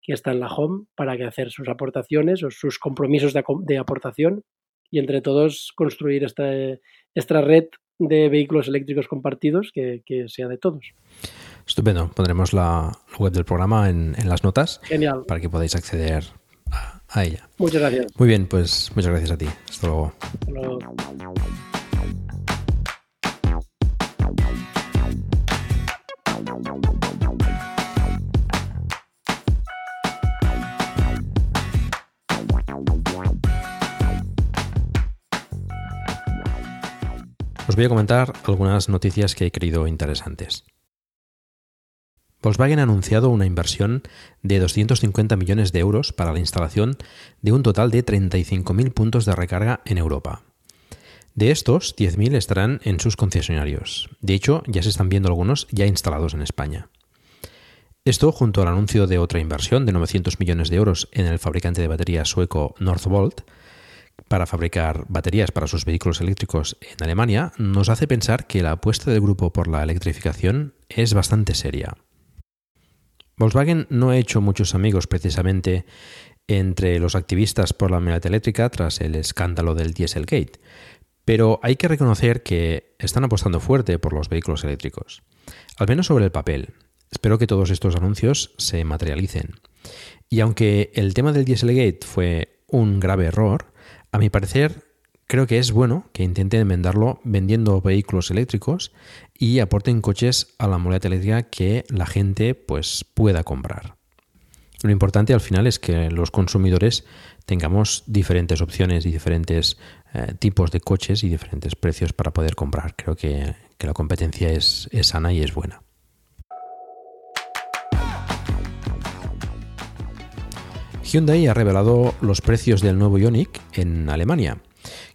que está en la home, para que hacer sus aportaciones o sus compromisos de, aportación y entre todos construir esta, esta red de vehículos eléctricos compartidos que, que sea de todos. Estupendo. Pondremos la web del programa en, en, las notas. Genial. Para que podáis acceder a, ella. Muchas gracias. Muy bien, pues muchas gracias a ti. Hasta luego. Hasta luego. Os voy a comentar algunas noticias que he creído interesantes. Volkswagen ha anunciado una inversión de 250 millones de euros para la instalación de un total de 35.000 puntos de recarga en Europa. De estos, 10.000 estarán en sus concesionarios. De hecho, ya se están viendo algunos ya instalados en España. Esto, junto al anuncio de otra inversión de 900 millones de euros en el fabricante de baterías sueco Northvolt, para fabricar baterías para sus vehículos eléctricos en Alemania, nos hace pensar que la apuesta del grupo por la electrificación es bastante seria. Volkswagen no ha hecho muchos amigos precisamente entre los activistas por la movilidad eléctrica tras el escándalo del Dieselgate, pero hay que reconocer que están apostando fuerte por los vehículos eléctricos, al menos sobre el papel. Espero que todos estos anuncios se materialicen. Y aunque el tema del Dieselgate fue un grave error, a mi parecer creo que es bueno que intenten enmendarlo vendiendo vehículos eléctricos y aporten coches a la movilidad eléctrica que la gente pues, pueda comprar. Lo importante al final es que los consumidores tengamos diferentes opciones y diferentes eh, tipos de coches y diferentes precios para poder comprar. Creo que, la competencia es, es sana y es buena. Hyundai ha revelado los precios del nuevo Ioniq en Alemania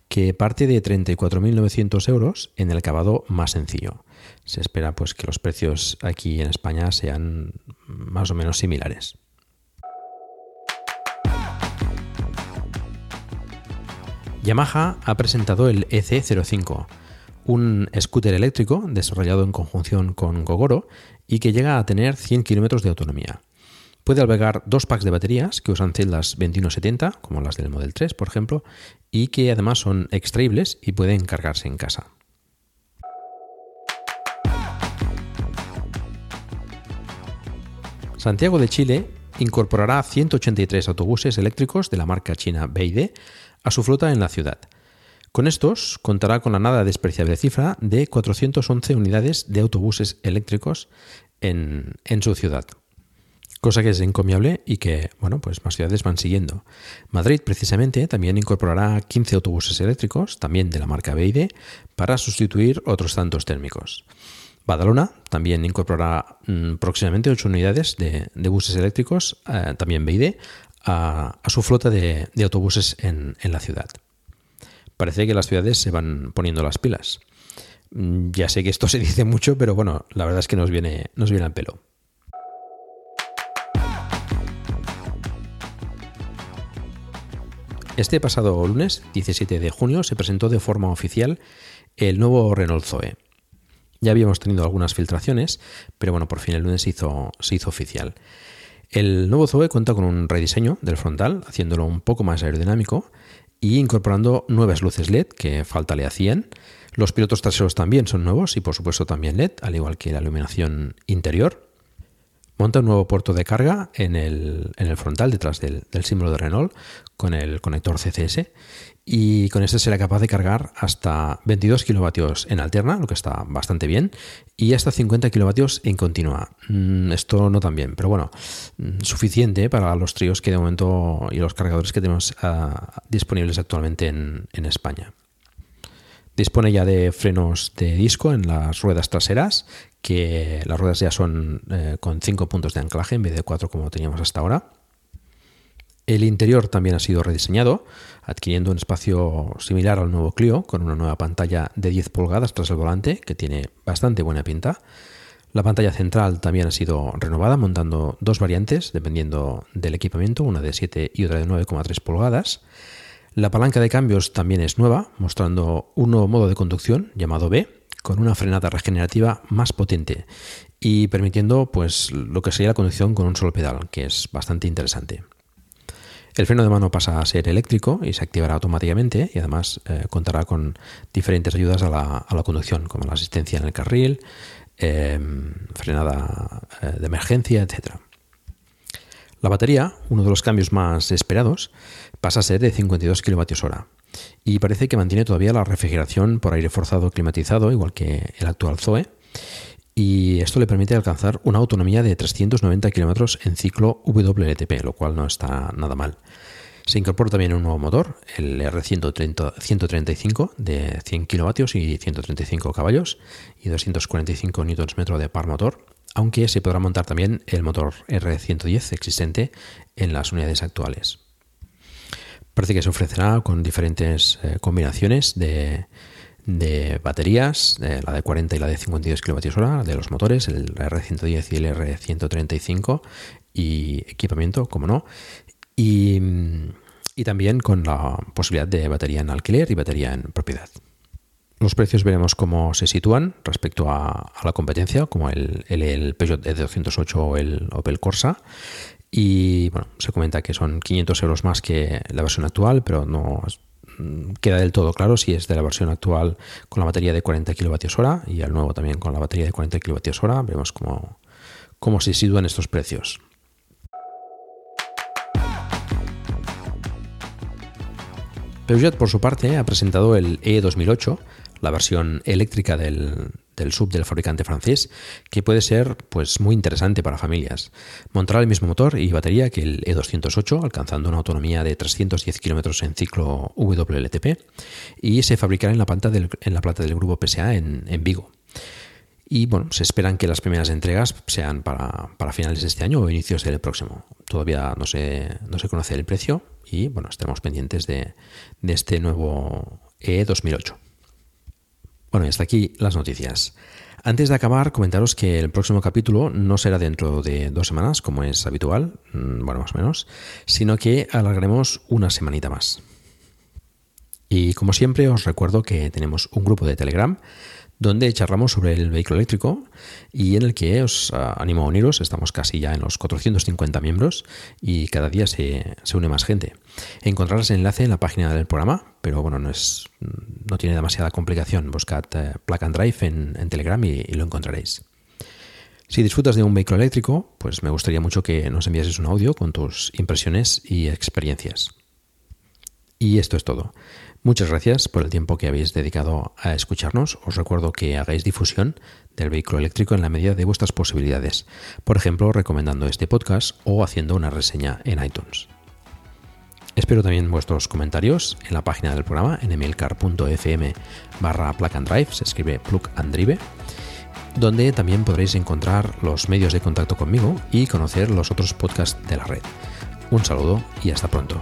que parte de 34.900 euros en el acabado más sencillo. Se espera pues que los precios aquí en España sean más o menos similares. Yamaha ha presentado el EC05, un scooter eléctrico desarrollado en conjunción con Gogoro y que llega a tener 100 km de autonomía. Puede albergar dos packs de baterías que usan celdas 2170, como las del Model 3, por ejemplo, y que además son extraíbles y pueden cargarse en casa. Santiago de Chile incorporará 183 autobuses eléctricos de la marca china BYD a su flota en la ciudad. Con estos contará con la nada despreciable cifra de 411 unidades de autobuses eléctricos en, en su ciudad cosa que es encomiable y que, bueno, pues más ciudades van siguiendo. Madrid, precisamente, también incorporará 15 autobuses eléctricos, también de la marca BID, para sustituir otros tantos térmicos. Badalona también incorporará mm, próximamente 8 unidades de, buses eléctricos, eh, también BID, a, su flota de, autobuses en, en, la ciudad. Parece que las ciudades se van poniendo las pilas. Mm, ya sé que esto se dice mucho, pero bueno, la verdad es que nos viene, nos viene al pelo. Este pasado lunes, 17 de junio, se presentó de forma oficial el nuevo Renault Zoe. Ya habíamos tenido algunas filtraciones, pero bueno, por fin el lunes se hizo, se hizo oficial. El nuevo Zoe cuenta con un rediseño del frontal, haciéndolo un poco más aerodinámico y incorporando nuevas luces LED que falta le hacían. Los pilotos traseros también son nuevos y por supuesto también LED, al igual que la iluminación interior. Monta un nuevo puerto de carga en el, frontal, detrás del, símbolo de Renault, con el conector CCS. Y con este será capaz de cargar hasta 22 kilovatios en alterna, lo que está bastante bien, y hasta 50 kilovatios en continua. Mm, esto no tan bien, pero bueno, mm, suficiente para los tríos que de momento y los cargadores que tenemos ah, disponibles actualmente en, España. Dispone ya de frenos de disco en las ruedas traseras, que las ruedas ya son eh, con 5 puntos de anclaje en vez de 4 como teníamos hasta ahora. El interior también ha sido rediseñado, adquiriendo un espacio similar al nuevo Clio, con una nueva pantalla de 10 pulgadas tras el volante, que tiene bastante buena pinta. La pantalla central también ha sido renovada, montando dos variantes, dependiendo del equipamiento, una de 7 y otra de 9,3 pulgadas. La palanca de cambios también es nueva, mostrando un nuevo modo de conducción llamado B, con una frenada regenerativa más potente y permitiendo pues lo que sería la conducción con un solo pedal, que es bastante interesante. El freno de mano pasa a ser eléctrico y se activará automáticamente y además eh, contará con diferentes ayudas a la, conducción, como la asistencia en el carril, em, frenada eh, de emergencia, etc. La batería, uno de los cambios más esperados, pasa a ser de 52 kWh y parece que mantiene todavía la refrigeración por aire forzado climatizado, igual que el actual Zoe, y esto le permite alcanzar una autonomía de 390 kilómetros en ciclo WLTP, lo cual no está nada mal. Se incorpora también un nuevo motor, el R135 de 100 kilovatios y 135 caballos y 245 Nm de par motor, aunque se podrá montar también el motor R110 existente en las unidades actuales. Parece que se ofrecerá con diferentes eh, combinaciones de, de baterías, la de 40 y la de 52 kWh, de los motores, el R110 y el R135, y equipamiento, como no, y, también con la posibilidad de batería en alquiler y batería en propiedad. Los precios veremos cómo se sitúan respecto a, la competencia, como el, el, Peugeot E208 o el Opel Corsa. Y bueno, se comenta que son 500 euros más que la versión actual, pero no Mm, queda del todo claro si es de la versión actual con la batería de 40 kWh y el nuevo también con la batería de 40 kWh. Veremos cómo, cómo se sitúan estos precios. Peugeot, por su parte, ha presentado el E2008, la versión eléctrica del, del sub del fabricante francés, que puede ser pues, muy interesante para familias. Montará el mismo motor y batería que el E208, alcanzando una autonomía de 310 km en ciclo WLTP, y se fabricará en la planta del, en la planta del grupo PSA en, Vigo. Y bueno, se esperan que las primeras entregas sean para, finales de este año o inicios del próximo. Todavía no se, no se conoce el precio y bueno, estaremos pendientes de, de este nuevo E2008. Bueno, y hasta aquí las noticias. Antes de acabar, comentaros que el próximo capítulo no será dentro de dos semanas, como es habitual, mm, bueno, más o menos, sino que alargaremos una semanita más. Y como siempre, os recuerdo que tenemos un grupo de Telegram donde charlamos sobre el vehículo eléctrico y en el que os ah, animo a uniros. Estamos casi ya en los 450 miembros y cada día se, une más gente. Encontrarás el enlace en la página del programa, pero bueno, no, es, no tiene demasiada complicación. Buscad eh, Drive en, Telegram y, lo encontraréis. Si disfrutas de un vehículo eléctrico, pues me gustaría mucho que nos enviases un audio con tus impresiones y experiencias. Y esto es todo. Muchas gracias por el tiempo que habéis dedicado a escucharnos. Os recuerdo que hagáis difusión del vehículo eléctrico en la medida de vuestras posibilidades, por ejemplo, recomendando este podcast o haciendo una reseña en iTunes. Espero también vuestros comentarios en la página del programa en emilcar.fm barra plug and drive, se escribe plug and drive, donde también podréis encontrar los medios de contacto conmigo y conocer los otros podcasts de la red. Un saludo y hasta pronto.